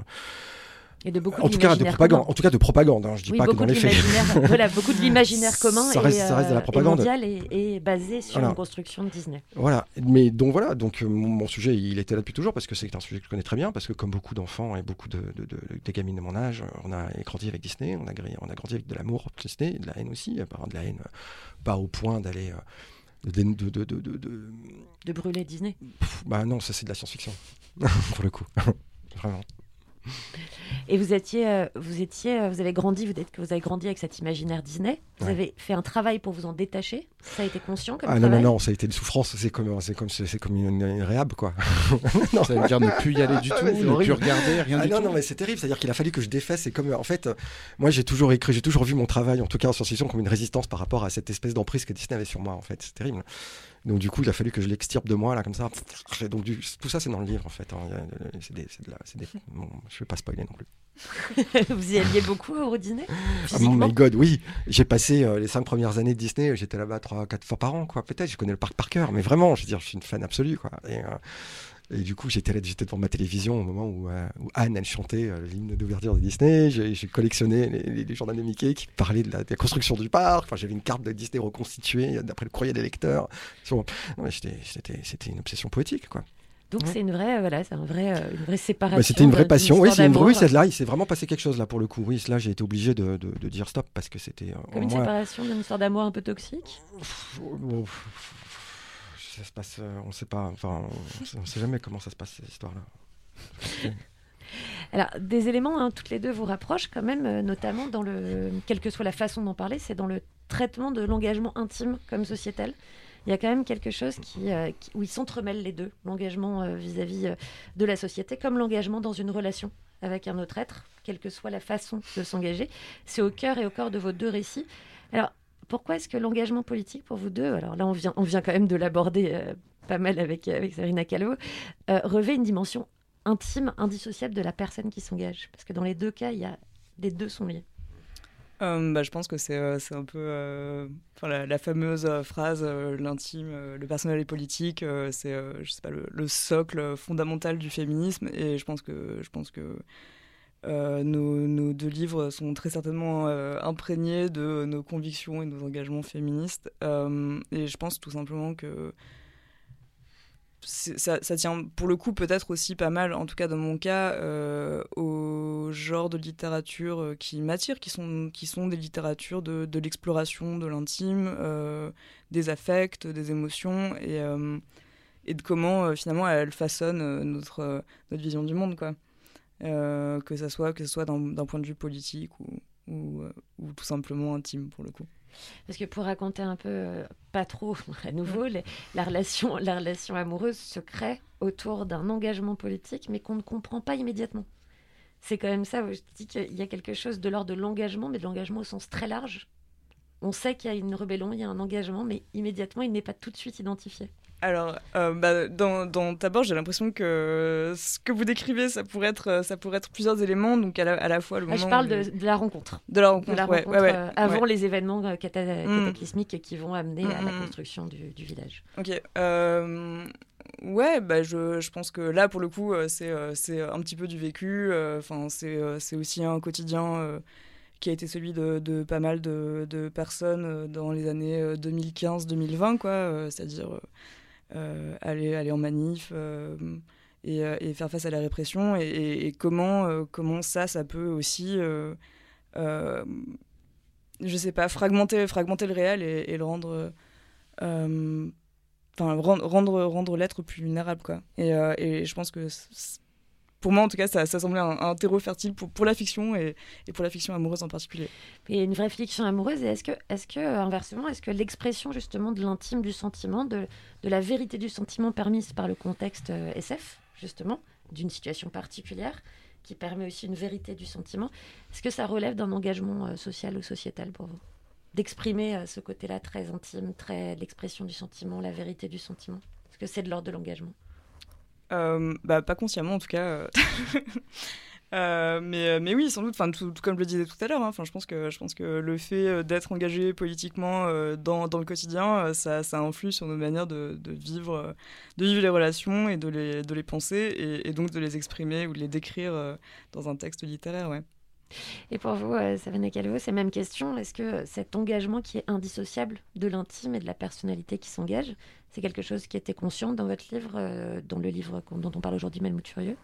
Et de beaucoup en tout cas de propagande, en tout cas de propagande. hein, je dis Oui, pas que dans les faits. voilà, beaucoup de l'imaginaire commun Ça reste, et, ça reste de la euh, et propagande. mondial et, et basé sur Voilà. une construction de Disney. Voilà, mais donc voilà, donc euh, mon, mon sujet il était là depuis toujours parce que c'est un sujet que je connais très bien parce que comme beaucoup d'enfants et beaucoup de, de, gamines de mon âge, on a grandi avec Disney, on a, on a grandi avec de l'amour pour Disney, et de la haine aussi, euh, de la haine, pas au point d'aller euh, de, de, de, de- de- de- De brûler Disney. Pff, bah non, ça c'est de la science-fiction pour le coup, vraiment. Et vous étiez, euh, vous étiez, euh, vous avez grandi, vous dites que vous avez grandi avec cet imaginaire Disney. Vous Ouais. avez fait un travail pour vous en détacher. Ça a été conscient comme Ah non, non, non, ça a été une souffrance, c'est comme, c'est comme, c'est comme une, une réhab quoi. Ça veut dire ne plus y aller du Ah tout, ne plus regarder, rien ah du non, tout. Non, mais c'est terrible. C'est-à-dire qu'il a fallu que je défasse. C'est comme, en fait, moi, j'ai toujours écrit, j'ai toujours vu mon travail, en tout cas en science-fiction, comme une résistance par rapport à cette espèce d'emprise que Disney avait sur moi, en fait. C'est terrible. Donc, du coup, il a fallu que je l'extirpe de moi, là, comme ça. Donc, du- tout ça, c'est dans le livre, en fait. hein. A- C'est des, de la- c'est des- bon, je vais pas spoiler non plus. vous y alliez beaucoup au Disney Ah, Physiquement my god, oui. J'ai passé euh, les cinq premières années de Disney, j'étais là-bas trois, quatre fois par an, quoi. Peut-être, je connais le parc par cœur, mais vraiment, je veux dire, je suis une fan absolue, quoi. Et, euh, et du coup, j'étais là, j'étais devant ma télévision au moment où, euh, où Anne, elle chantait euh, l'hymne d'ouverture de Disney. J'ai collectionné les, les, les journaux de Mickey qui parlaient de la, de la construction du parc. Enfin, j'avais une carte de Disney reconstituée euh, d'après le courrier des lecteurs. C'était c'était une obsession poétique, quoi. Donc Ouais. c'est une vraie, euh, voilà, c'est un vrai, euh, une vraie séparation. Bah, C'était une vraie passion. Oui, c'est une d'amour. oui, c'est là, il s'est vraiment passé quelque chose là pour le coup. Oui, là, j'ai été obligé de, de- de dire stop parce que c'était. euh, Comme une séparation d'une histoire d'amour un peu toxique? Ça se passe, euh, on sait pas, enfin, on, on sait jamais comment ça se passe cette histoire-là. Alors, des éléments, hein, toutes les deux vous rapprochent quand même, euh, notamment dans le, quelle que soit la façon d'en parler, c'est dans le traitement de l'engagement intime comme sociétal. Il y a quand même quelque chose qui, euh, où ils s'entremêlent les deux, l'engagement vis-à-vis de la société, comme l'engagement dans une relation avec un autre être, quelle que soit la façon de s'engager. C'est au cœur et au corps de vos deux récits. Alors, pourquoi est-ce que l'engagement politique pour vous deux, alors là on vient, on vient quand même de l'aborder euh, pas mal avec, avec Sabrina Calvo, euh, revêt une dimension intime, indissociable de la personne qui s'engage? Parce que dans les deux cas, y a, les deux sont liés. Euh, bah, je pense que c'est euh, un peu euh, la, la fameuse euh, phrase euh, l'intime, euh, le personnel et politique, euh, c'est euh, je le, le socle fondamental du féminisme et je pense que je pense que euh, nos, deux livres sont très certainement euh, imprégnés de nos convictions et de nos engagements féministes Euh, et je pense tout simplement que ça, tient pour le coup peut-être aussi pas mal, en tout cas dans mon cas, au genre de littérature qui m'attire, qui sont, qui sont des littératures de, l'exploration de l'intime, des affects, des émotions, et, de comment finalement elles façonnent notre, notre vision du monde, quoi. Euh, que ça soit que ce soit d'un point de vue politique ou, ou, euh, ou tout simplement intime pour le coup. Parce que pour raconter un peu, euh, pas trop à nouveau, les- la, relation, la relation amoureuse se crée autour d'un engagement politique, mais qu'on ne comprend pas immédiatement. C'est quand même ça, je dis qu'il y a quelque chose de l'ordre de l'engagement, mais de l'engagement au sens très large. On sait qu'il y a une rébellion, il y a un engagement, mais immédiatement, il n'est pas tout de suite identifié. Alors, euh, bah, dans, dans j'ai l'impression que ce que vous décrivez, ça pourrait être, ça pourrait être plusieurs éléments. Donc, à la, à la fois le Ah, moment. je parle de, de la rencontre. De la rencontre, De la rencontre, ouais, ouais, euh, avant les événements euh, cata- Mm. cataclysmiques qui vont amener à la Mm, mm. construction du, du village. Ok. euh, ouais, bah, je, je pense que là, pour le coup, euh, c'est euh, c'est un petit peu du vécu. euh, Enfin, c'est euh, c'est aussi un quotidien euh, qui a été celui de, de pas mal de, de personnes euh, dans les années euh, 2015-2020, quoi. euh, C'est-à-dire euh, euh, aller, aller en manif. euh, et, euh, et faire face à la répression et, et- et comment, euh, comment ça, ça peut aussi euh, euh, je sais pas, fragmenter, fragmenter le réel et, et le rendre. euh, Enfin, rendre, rendre, rendre l'être plus vulnérable, quoi. Et, euh, et je pense que. Pour moi, en tout cas, ça, semblait un, terreau fertile pour, la fiction et, pour la fiction amoureuse en particulier. Et une vraie fiction amoureuse, est-ce que, est que, euh, inversement, est-ce que l'expression justement de l'intime du sentiment, de, de la vérité du sentiment permise par le contexte euh, SF, justement, d'une situation particulière, qui permet aussi une vérité du sentiment, est-ce que ça relève d'un engagement euh, social ou sociétal pour vous? D'exprimer ce côté-là très intime, très l'expression du sentiment, la vérité du sentiment? Est-ce que c'est de l'ordre de l'engagement? Bah, pas consciemment en tout cas. euh. Euh, mais, mais oui, sans doute, enfin, tout, comme je le disais tout à l'heure, hein, je, pense que, je pense que le fait euh, d'être engagé politiquement euh, dans, dans le quotidien, euh, ça, ça influe sur nos manières de, de vivre, euh, de vivre les relations et de les, de les penser et, donc de les exprimer ou de les décrire euh, dans un texte littéraire. Ouais. Et pour vous, euh, Savannah Calvo, c'est même question. Est-ce que cet engagement qui est indissociable de l'intime et de la personnalité qui s'engage, c'est quelque chose qui était conscient dans votre livre, euh, dans le livre dont on parle aujourd'hui, Melmout Furieux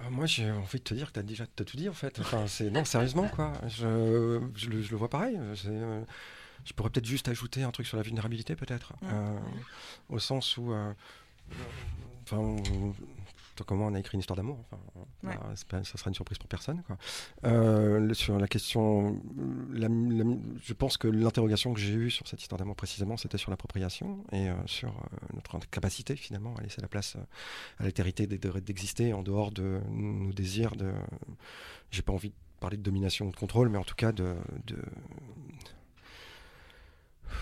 Euh, Moi, j'ai envie de te dire que tu as déjà t'as tout dit en fait. Enfin, c'est non, sérieusement quoi. Je, je, le, je le vois pareil. Euh, je pourrais peut-être juste ajouter un truc sur la vulnérabilité, peut-être. Euh, au sens où, euh, enfin, tant que moi, on a écrit une histoire d'amour. Enfin, Ouais. bah, c'est pas- ça sera une surprise pour personne. Quoi. Euh, sur la question, la- la- je pense que l'interrogation que j'ai eue sur cette histoire d'amour précisément, c'était sur l'appropriation et euh, sur euh, notre capacité finalement à laisser la place à l'altérité d'e- de- d'exister en dehors de nos désirs de. J'ai pas envie de parler de domination ou de contrôle, mais en tout cas de. de-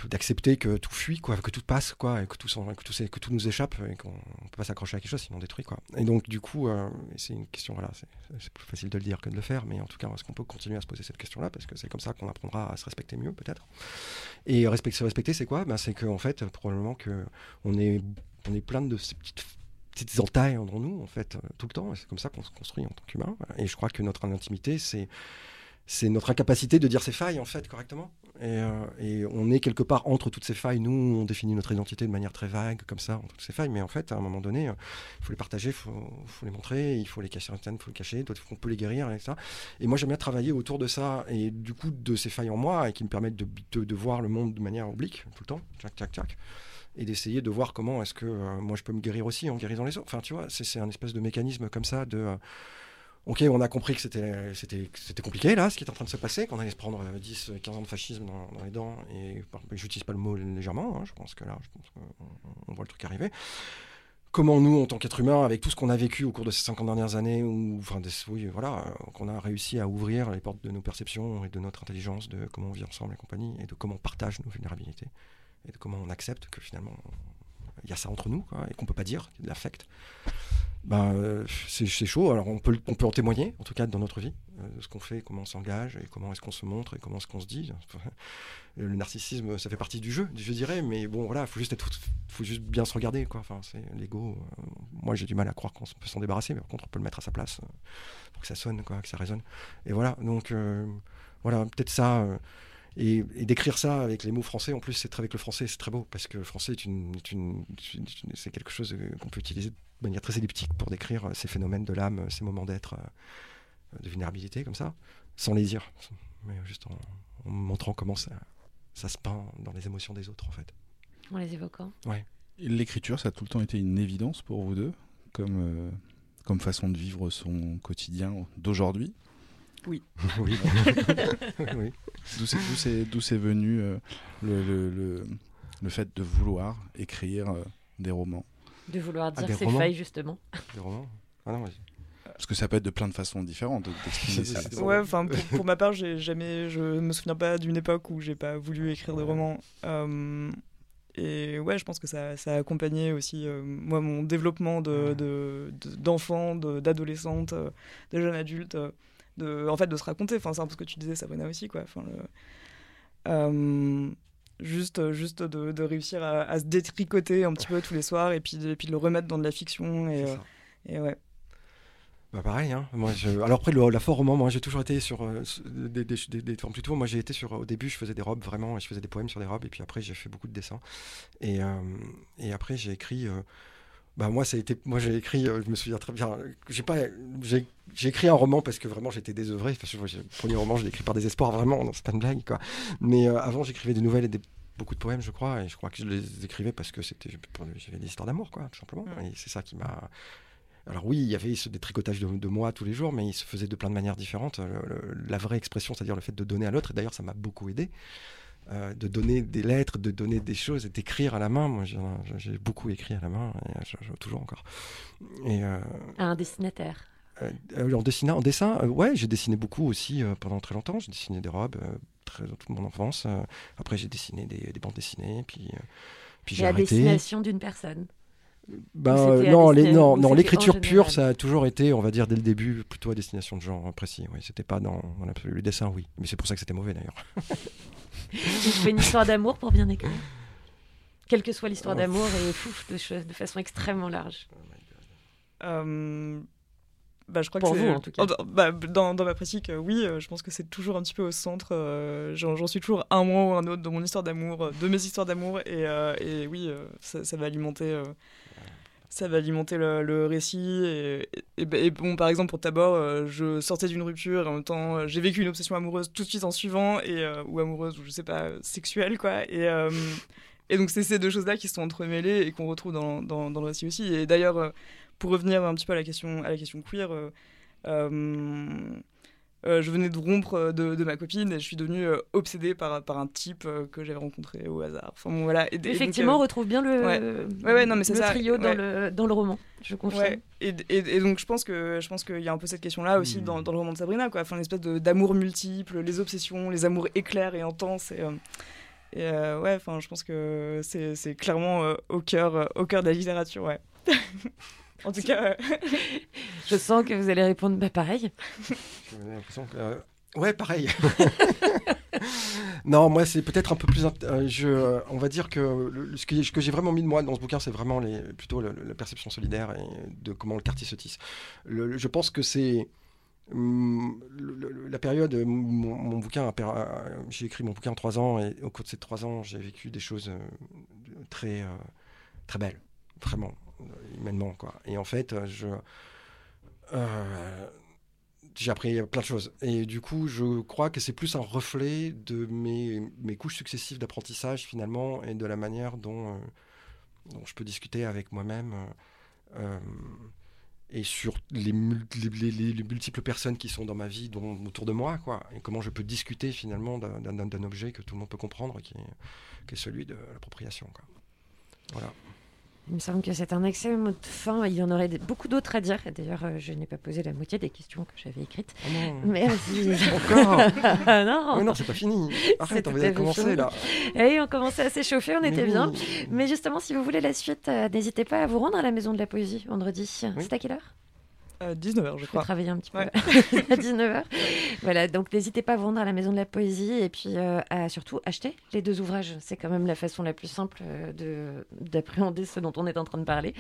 d'accepter que tout fuit quoi que tout passe quoi que tout que tout, nous échappe et qu'on on peut pas s'accrocher à quelque chose sinon on détruit quoi. Et donc du coup euh, c'est une question voilà c'est plus facile de le dire que de le faire mais en tout cas est-ce qu'on peut continuer à se poser cette question là parce que c'est comme ça qu'on apprendra à se respecter mieux peut-être. Et respecter se respecter c'est quoi? Ben, c'est que en fait probablement que on est on est plein de ces petites petites entailles en nous en fait euh, tout le temps c'est comme ça qu'on se construit en tant qu'humain et je crois que notre intimité c'est c'est notre incapacité de dire ses failles en fait correctement et, euh, et on est quelque part entre toutes ces failles. Nous on définit notre identité de manière très vague comme ça entre toutes ces failles. Mais en fait à un moment donné euh, il faut les partager il faut, les montrer il faut les cacher il faut les cacher. D'autres on peut les guérir etc et moi j'aime bien travailler autour de ça et du coup de ces failles en moi et qui me permettent de, voir le monde de manière oblique tout le temps. Tchac tchac tchac. Et d'essayer de voir comment est-ce que euh, moi je peux me guérir aussi en guérissant les autres. Enfin tu vois c'est un espèce de mécanisme comme ça de Ok, on a compris que c'était compliqué là, ce qui est en train de se passer, qu'on allait se prendre euh, 10, euh, 15 ans de fascisme dans, les dents. Et j'utilise pas le mot légèrement. hein, je pense que là, je pense qu'on on voit le truc arriver. Comment nous, en tant qu'être humain, avec tout ce qu'on a vécu au cours de ces 50 dernières années, ou enfin, des- oui, voilà, euh, qu'on a réussi à ouvrir les portes de nos perceptions et de notre intelligence, de comment on vit ensemble et compagnie, et de comment on partage nos vulnérabilités, et de comment on accepte que finalement il y a ça entre nous, et qu'on peut pas dire, de l'affect ben, euh, c'est chaud. Alors on peut, on peut en témoigner, en tout cas dans notre vie, euh, ce qu'on fait, comment on s'engage, et comment est-ce qu'on se montre, et comment est-ce qu'on se dit. Le narcissisme, ça fait partie du jeu, je dirais, mais bon, voilà, faut juste faut juste bien se regarder, quoi. Enfin, c'est l'ego. euh, moi, j'ai du mal à croire qu'on peut s'en débarrasser, mais par contre, on peut le mettre à sa place euh, pour que ça sonne, quoi, que ça résonne. Et voilà, donc, voilà, peut-être ça. Euh, et, et d'écrire ça avec les mots français, en plus, c'est très avec le français, c'est très beau parce que le français est une, est une- est une- c'est quelque chose euh, qu'on peut utiliser de manière très elliptique pour décrire euh, ces phénomènes de l'âme, ces moments d'être, euh, de vulnérabilité comme ça, sans les dire, mais juste en, en montrant comment ça, ça se peint dans les émotions des autres en fait. En les évoquant Ouais. L'écriture, ça a tout le temps été une évidence pour vous deux, comme, euh, comme façon de vivre son quotidien d'aujourd'hui? Oui. oui. oui. D'où c'est, d'où c'est, d'où c'est venu euh, le, le, le, le fait de vouloir écrire euh, des romans? De vouloir Ah, dire ses romans? failles, justement. Des romans? Ah non, vas-y. Parce que ça peut être de plein de façons différentes de- d'exprimer ça. Ouais, enfin pour, pour ma part, j'ai jamais, je me souviens pas d'une époque où j'ai pas voulu écrire des romans. Euh, et ouais, je pense que ça, ça a accompagné aussi euh, moi mon développement de, de- de- d'enfant, de, d'adolescente, euh, de jeune adulte, euh, de, en fait de se raconter. Enfin, c'est un peu ce que tu disais, Sabrina aussi, quoi. Enfin, le- euh, juste, juste de, de réussir à, à se détricoter un petit peu tous les soirs et puis, de, et puis de le remettre dans de la fiction et, et ouais. Bah pareil, hein. Moi, je... Alors après, le, la fort roman, moi j'ai toujours été sur euh, des, des, des- des formes plutôt. Moi j'ai été sur. Au début, je faisais des robes vraiment, et je faisais des poèmes sur des robes, et puis après, j'ai fait beaucoup de dessins. Et, euh, et après, j'ai écrit. euh, Bah moi ça a été moi j'ai écrit je me souviens très bien j'ai pas j'ai j'ai écrit un roman parce que vraiment j'étais désœuvré moi, j'ai- le premier roman je l'ai écrit par désespoir vraiment c'est pas une blague quoi mais avant j'écrivais des nouvelles et des beaucoup de poèmes je crois et je crois que je les écrivais parce que c'était j'avais des histoires d'amour quoi tout simplement et c'est ça qui m'a alors oui, il y avait ce détricotage de, de moi tous les jours, mais il se faisait de plein de manières différentes. Le- le- la vraie expression, c'est-à-dire le fait de donner à l'autre, et d'ailleurs ça m'a beaucoup aidé, euh, de donner des lettres, de donner des choses, et d'écrire à la main. Moi, j'ai beaucoup écrit à la main, et euh, je, je- toujours encore. Et euh, À un destinataire. euh, euh, en, dessinant, en dessin, euh, ouais, j'ai dessiné beaucoup aussi euh, pendant très longtemps. J'ai dessiné des robes euh, très, toute mon enfance. euh, après, j'ai dessiné des, des bandes dessinées, puis, euh, puis j'ai arrêté. destination d'une personne. Ben, euh, non, les- non, c'était l'écriture pure, ça a toujours été, on va dire, dès le début, plutôt à destination de genre précis. Oui, c'était pas dans, dans l'absolu. Le dessin, oui. Mais c'est pour ça que c'était mauvais d'ailleurs. Il faut une histoire d'amour pour bien écrire. Quelle que soit l'histoire Oh. d'amour et fouf, de, de façon extrêmement large. Euh, bah, je crois Pour que vous, en tout cas. dans, bah, dans, dans ma pratique, euh, oui, euh, je pense que c'est toujours un petit peu au centre. euh, J'en suis toujours un moment ou un autre dans mon histoire d'amour, euh, de mes histoires d'amour, et, euh, et oui, euh, ça, ça va alimenter. euh, ça va alimenter le, récit. Et, bon, par exemple, pour Tabor, euh, je sortais d'une rupture et en même temps, euh, j'ai vécu une obsession amoureuse tout de suite en suivant, et, euh, ou amoureuse, ou je sais pas, sexuelle, quoi. Et, donc, c'est ces deux choses-là qui sont entremêlées et qu'on retrouve dans, dans, dans le récit aussi. Et d'ailleurs, pour revenir un petit peu à la question, à la question queer, euh, je venais de rompre euh, de, de ma copine et je suis devenue euh, obsédée par, par un type euh, que j'avais rencontré au hasard. Enfin, bon, voilà. Et- et donc, Effectivement, euh, on retrouve bien le, ouais. Ouais, ouais, non, mais c'est le ça. trio dans, le, dans le roman, je confirme. Ouais. Et, et, et donc je pense que je pense qu'il y a un peu cette question-là aussi Hmm. dans, dans le roman de Sabrina, quoi. Enfin, une espèce de- d'amour multiple, les obsessions, les amours éclairs et intenses. Et, euh, et, euh, ouais, enfin, je pense que c'est c'est clairement euh, au cœur euh, au cœur de la littérature, ouais. en tout cas, euh, Je sens que vous allez répondre bah, pareil. J'ai l'impression que, euh, Ouais, pareil. non, moi, c'est peut-être un peu plus. euh, je, euh, on va dire que le- ce que, j'ai vraiment mis de moi dans ce bouquin, c'est vraiment les, plutôt le- le- la perception solidaire et de comment le quartier se tisse. Le- le- je pense que c'est. hum, le- la période, mon, mon bouquin, j'ai écrit mon bouquin en trois ans et au cours de ces trois ans, j'ai vécu des choses très, très belles, vraiment, humainement. Quoi. Et en fait, euh, je. euh, j'ai appris plein de choses. Et du coup, je crois que c'est plus un reflet de mes, mes couches successives d'apprentissage, finalement, et de la manière dont, euh, je peux discuter avec moi-même. et sur les, mul- les, les- les- les multiples personnes qui sont dans ma vie, dont, autour de moi, quoi. Et comment je peux discuter, finalement, d'un- objet que tout le monde peut comprendre, qui est, qui est celui de l'appropriation, quoi. Voilà. Il me semble que c'est un excellent mot de fin. Il y en aurait beaucoup d'autres à dire. D'ailleurs, euh, je n'ai pas posé la moitié des questions que j'avais écrites. Oh non. Mais vas-y. Encore Non. Mais non, c'est pas fini. Arrête, on fait commencer, là. Et oui, on commençait à s'échauffer, on Mais était oui. bien. Mais justement, si vous voulez la suite, euh, n'hésitez pas à vous rendre à la Maison de la Poésie vendredi. C'est à quelle heure? À 19h, je Je crois. travailler un petit peu Ouais. à 19h. Voilà, donc n'hésitez pas à vous rendre à la Maison de la Poésie et puis euh, à surtout acheter les deux ouvrages. C'est quand même la façon la plus simple euh, de d'appréhender ce dont on est en train de parler.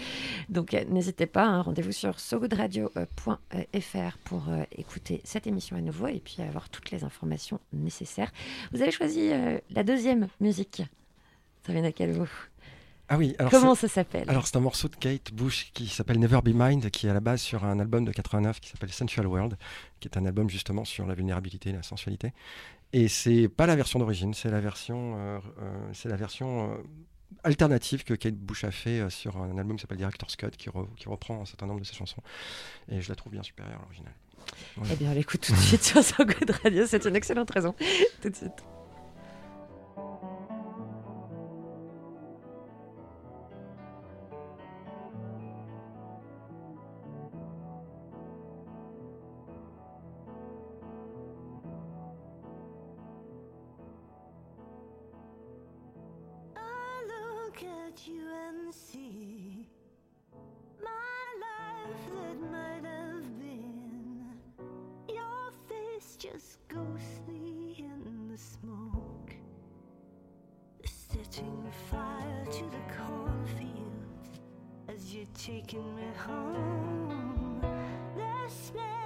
Donc euh, n'hésitez pas, hein, rendez-vous sur sogoodradio.fr pour euh, écouter cette émission à nouveau et puis avoir toutes les informations nécessaires. Vous avez choisi euh, la deuxième musique. Ça vient à quel vous Ah oui, alors Comment ça s'appelle? Alors c'est un morceau de Kate Bush qui s'appelle Never Be Mind, qui est à la base sur un album de 89 qui s'appelle Sensual World, qui est un album justement sur la vulnérabilité et la sensualité. Et c'est pas la version d'origine, c'est la version, euh, euh, c'est la version euh, alternative que Kate Bush a fait sur un album qui s'appelle Director's Cut, qui, re- qui reprend un certain nombre de ses chansons. Et je la trouve bien supérieure à l'original. Eh bien, on l'écoute tout de suite sur So Good Radio. C'est une excellente raison. Tout de suite. Home. The smell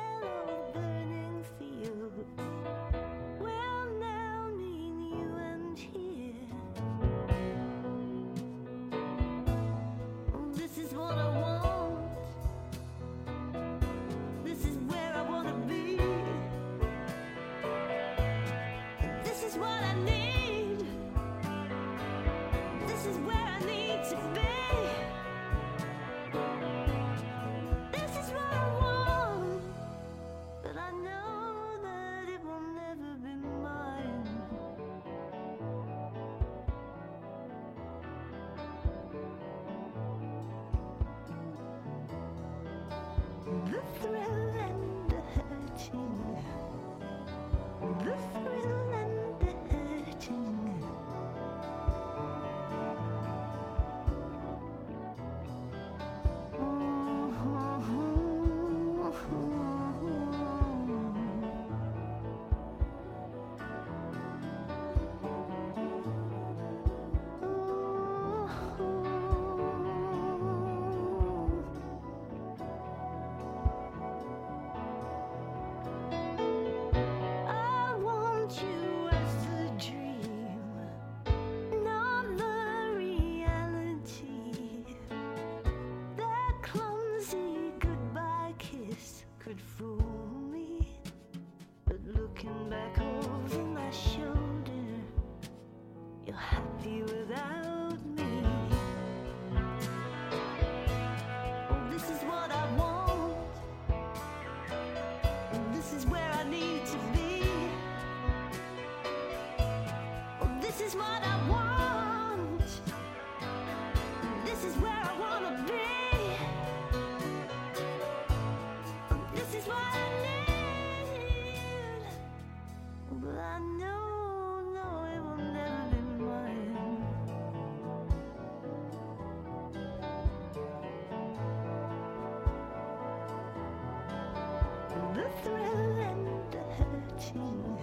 The thrill and the hurting.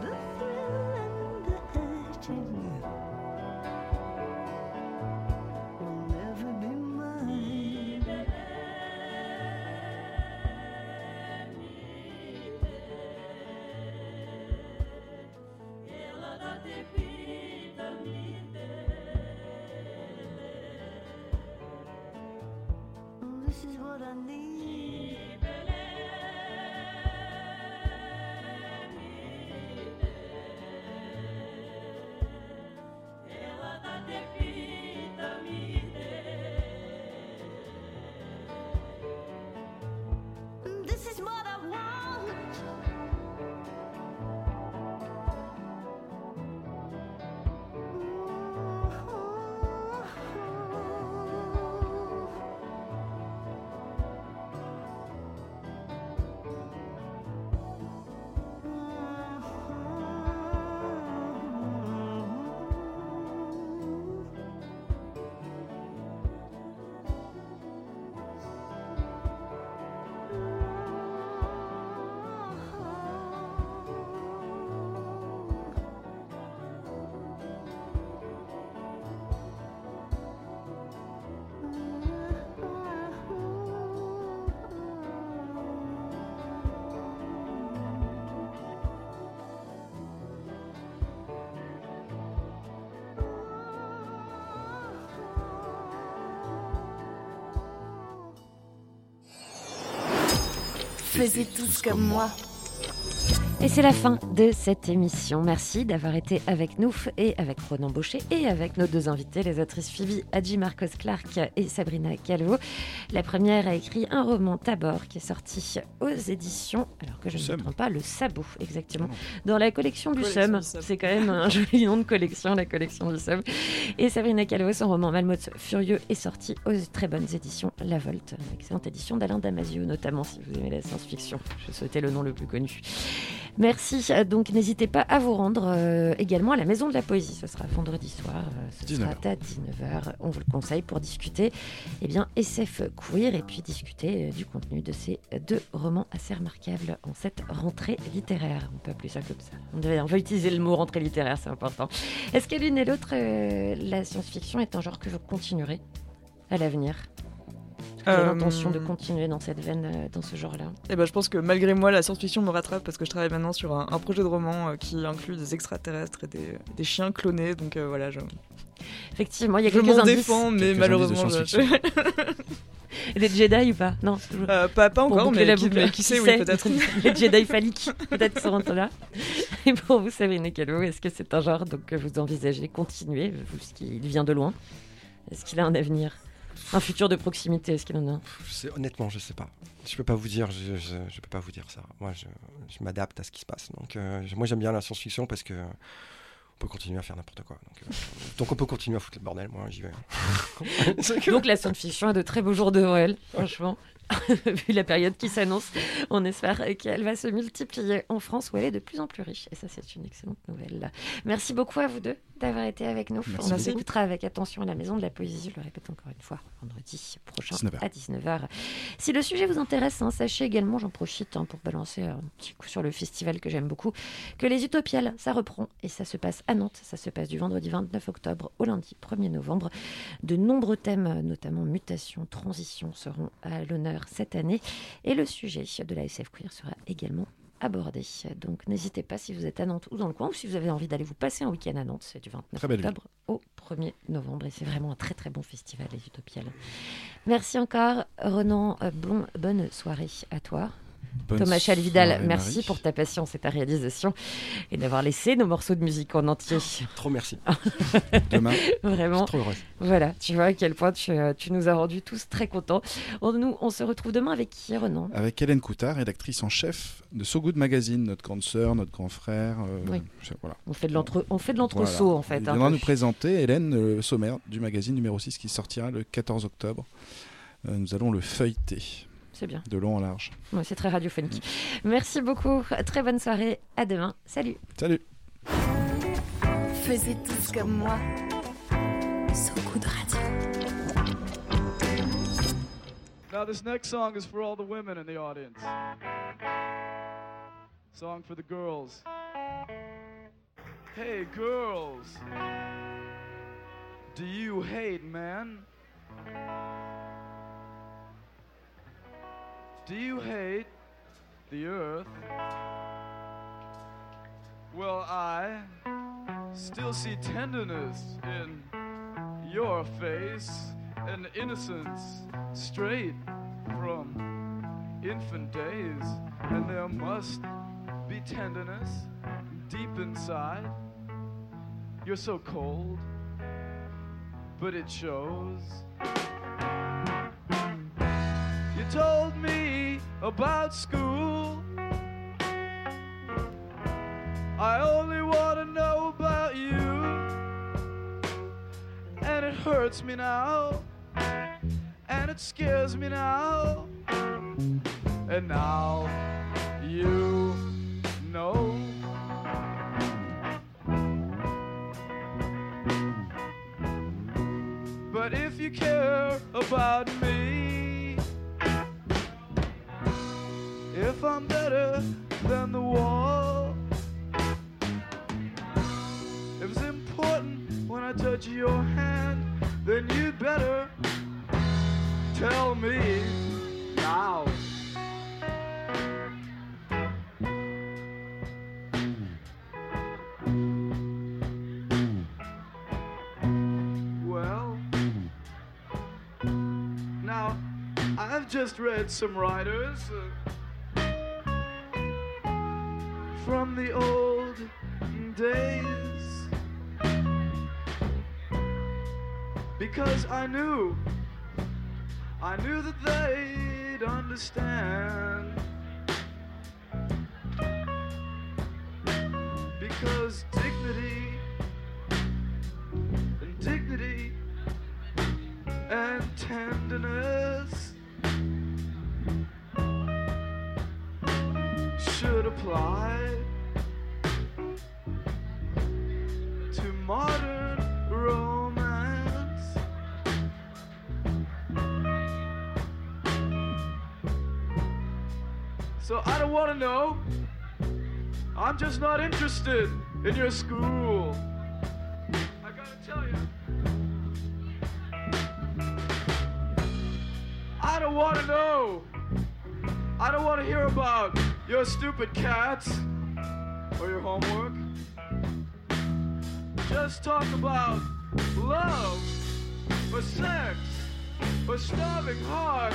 The thrill and the hurting Tous comme moi. Et c'est la fin de cette émission. Merci d'avoir été avec nous et avec Ronan Baucher et avec nos deux invités, les autrices Phoebe Hadji Marcos Clark et Sabrina Calvo. La première a écrit un roman Tabor qui est sorti aux éditions, alors que je ne me pas, Le Sabot, exactement, dans la collection du Collection Somme. C'est quand même un joli nom de collection, la collection du Somme. Et Sabrina Calvo, son roman Malmoth Furieux est sorti aux très bonnes éditions La Volte, une excellente édition d'Alain Damasio, notamment si vous aimez la science-fiction. Je souhaitais le nom le plus connu. Merci. Donc n'hésitez pas à vous rendre euh, également à la Maison de la Poésie. Ce sera vendredi soir. euh, ce 19 sera à 19h. On vous le conseille pour discuter eh bien, SF et puis discuter euh, du contenu de ces deux romans assez remarquables en cette rentrée littéraire. On peut appeler ça comme ça. On, devait- on va utiliser le mot rentrée littéraire, c'est important. Est-ce que l'une et l'autre, euh, la science-fiction est un genre que vous continuerez à l'avenir? Euh, l'intention de continuer dans cette veine, euh, dans ce genre-là? Et ben, je pense que malgré moi, la science-fiction me rattrape parce que je travaille maintenant sur un, un projet de roman euh, qui inclut des extraterrestres et des, des chiens clonés. Donc euh, voilà, je, Effectivement, il y a je quelques m'en indices. défends, mais Quelques malheureusement, indices de. Les Jedi ou pas? Non, toujours. Euh, pas, pas encore, mais la qui, mais qui sait, oui, peut-être. Les Jedi phalliques, peut-être seront là. Et pour vous, Sabrina Calvo, est-ce que c'est un genre donc, que vous envisagez continuer vous, ce qui- Il vient de loin? Est-ce qu'il a un avenir Un futur de proximité, est-ce qu'il en a Je sais- honnêtement, je sais pas. Je peux pas vous dire. Je, je, je peux pas vous dire ça. Moi, je, je m'adapte à ce qui se passe. Donc, euh, moi, j'aime bien la science-fiction parce que on peut continuer à faire n'importe quoi. Donc, euh, donc on peut continuer à foutre le bordel, moi j'y vais. Donc la science-fiction a de très beaux jours de Noël, franchement. Vu la période qui s'annonce, on espère qu'elle va se multiplier en France où elle est de plus en plus riche. Et ça, c'est une excellente nouvelle. Merci beaucoup à vous deux d'avoir été avec nous. Merci on beaucoup. écoutera avec attention à la Maison de la Poésie, je le répète encore une fois, vendredi prochain 19h. à 19h. Si le sujet vous intéresse, hein, sachez également, j'en profite hein, pour balancer un petit coup sur le festival que j'aime beaucoup, que les Utopiales, ça reprend et ça se passe à Nantes. Ça se passe du vendredi 29 octobre au lundi 1er novembre. De nombreux thèmes, notamment mutation, transition, seront à l'honneur cette année. Et le sujet de la SF Queer sera également abordé. Donc n'hésitez pas si vous êtes à Nantes ou dans le coin, ou si vous avez envie d'aller vous passer un week-end à Nantes, c'est du 29 Très belle ville. octobre au 1er novembre. Et c'est vraiment un très très bon festival, les Utopiales. Merci encore, Renan. Bonne soirée à toi. Bonne Thomas Chalvidal, merci Marie. pour ta patience et ta réalisation et d'avoir laissé nos morceaux de musique en entier. Trop merci. Demain, Vraiment. Trop heureuse. Voilà, tu vois à quel point tu, euh, tu nous as rendus tous très contents. On, nous, on se retrouve demain avec qui, Renan avec Hélène Coutard, rédactrice en chef de So Good Magazine, notre grande sœur, notre grand frère. euh, Oui. voilà. On fait de l'entre- on fait de l'entre-saut, Voilà. en fait. Il un viendra nous présenter, Hélène, le sommaire du magazine numéro 6 qui sortira le 14 octobre. Euh, nous allons le feuilleter C'est bien. de long en large. Ouais, c'est très radiophonique. Merci beaucoup. Très bonne soirée. À demain. Salut. Salut Faisiez tous comme moi. So good radio. Now, this next song is for all the women in the audience. Song for the girls. Hey, girls. Do you hate men? Do you hate the earth? Well, I still see tenderness in your face and innocence straight from infant days. And there must be tenderness deep inside. You're so cold, but it shows. You told me about school. I only want to know about you. And it hurts me now. And it scares me now. And now you know. But if you care about me, if I'm better than the wall, if it's important when I touch your hand, then you'd better tell me now. Well, now I've just read some writers uh, the old days because I knew, I knew that they'd understand. Want to know. I'm just not interested in your school. I gotta tell you. I don't want to know. I don't want to hear about your stupid cats or your homework. Just talk about love or sex or starving hard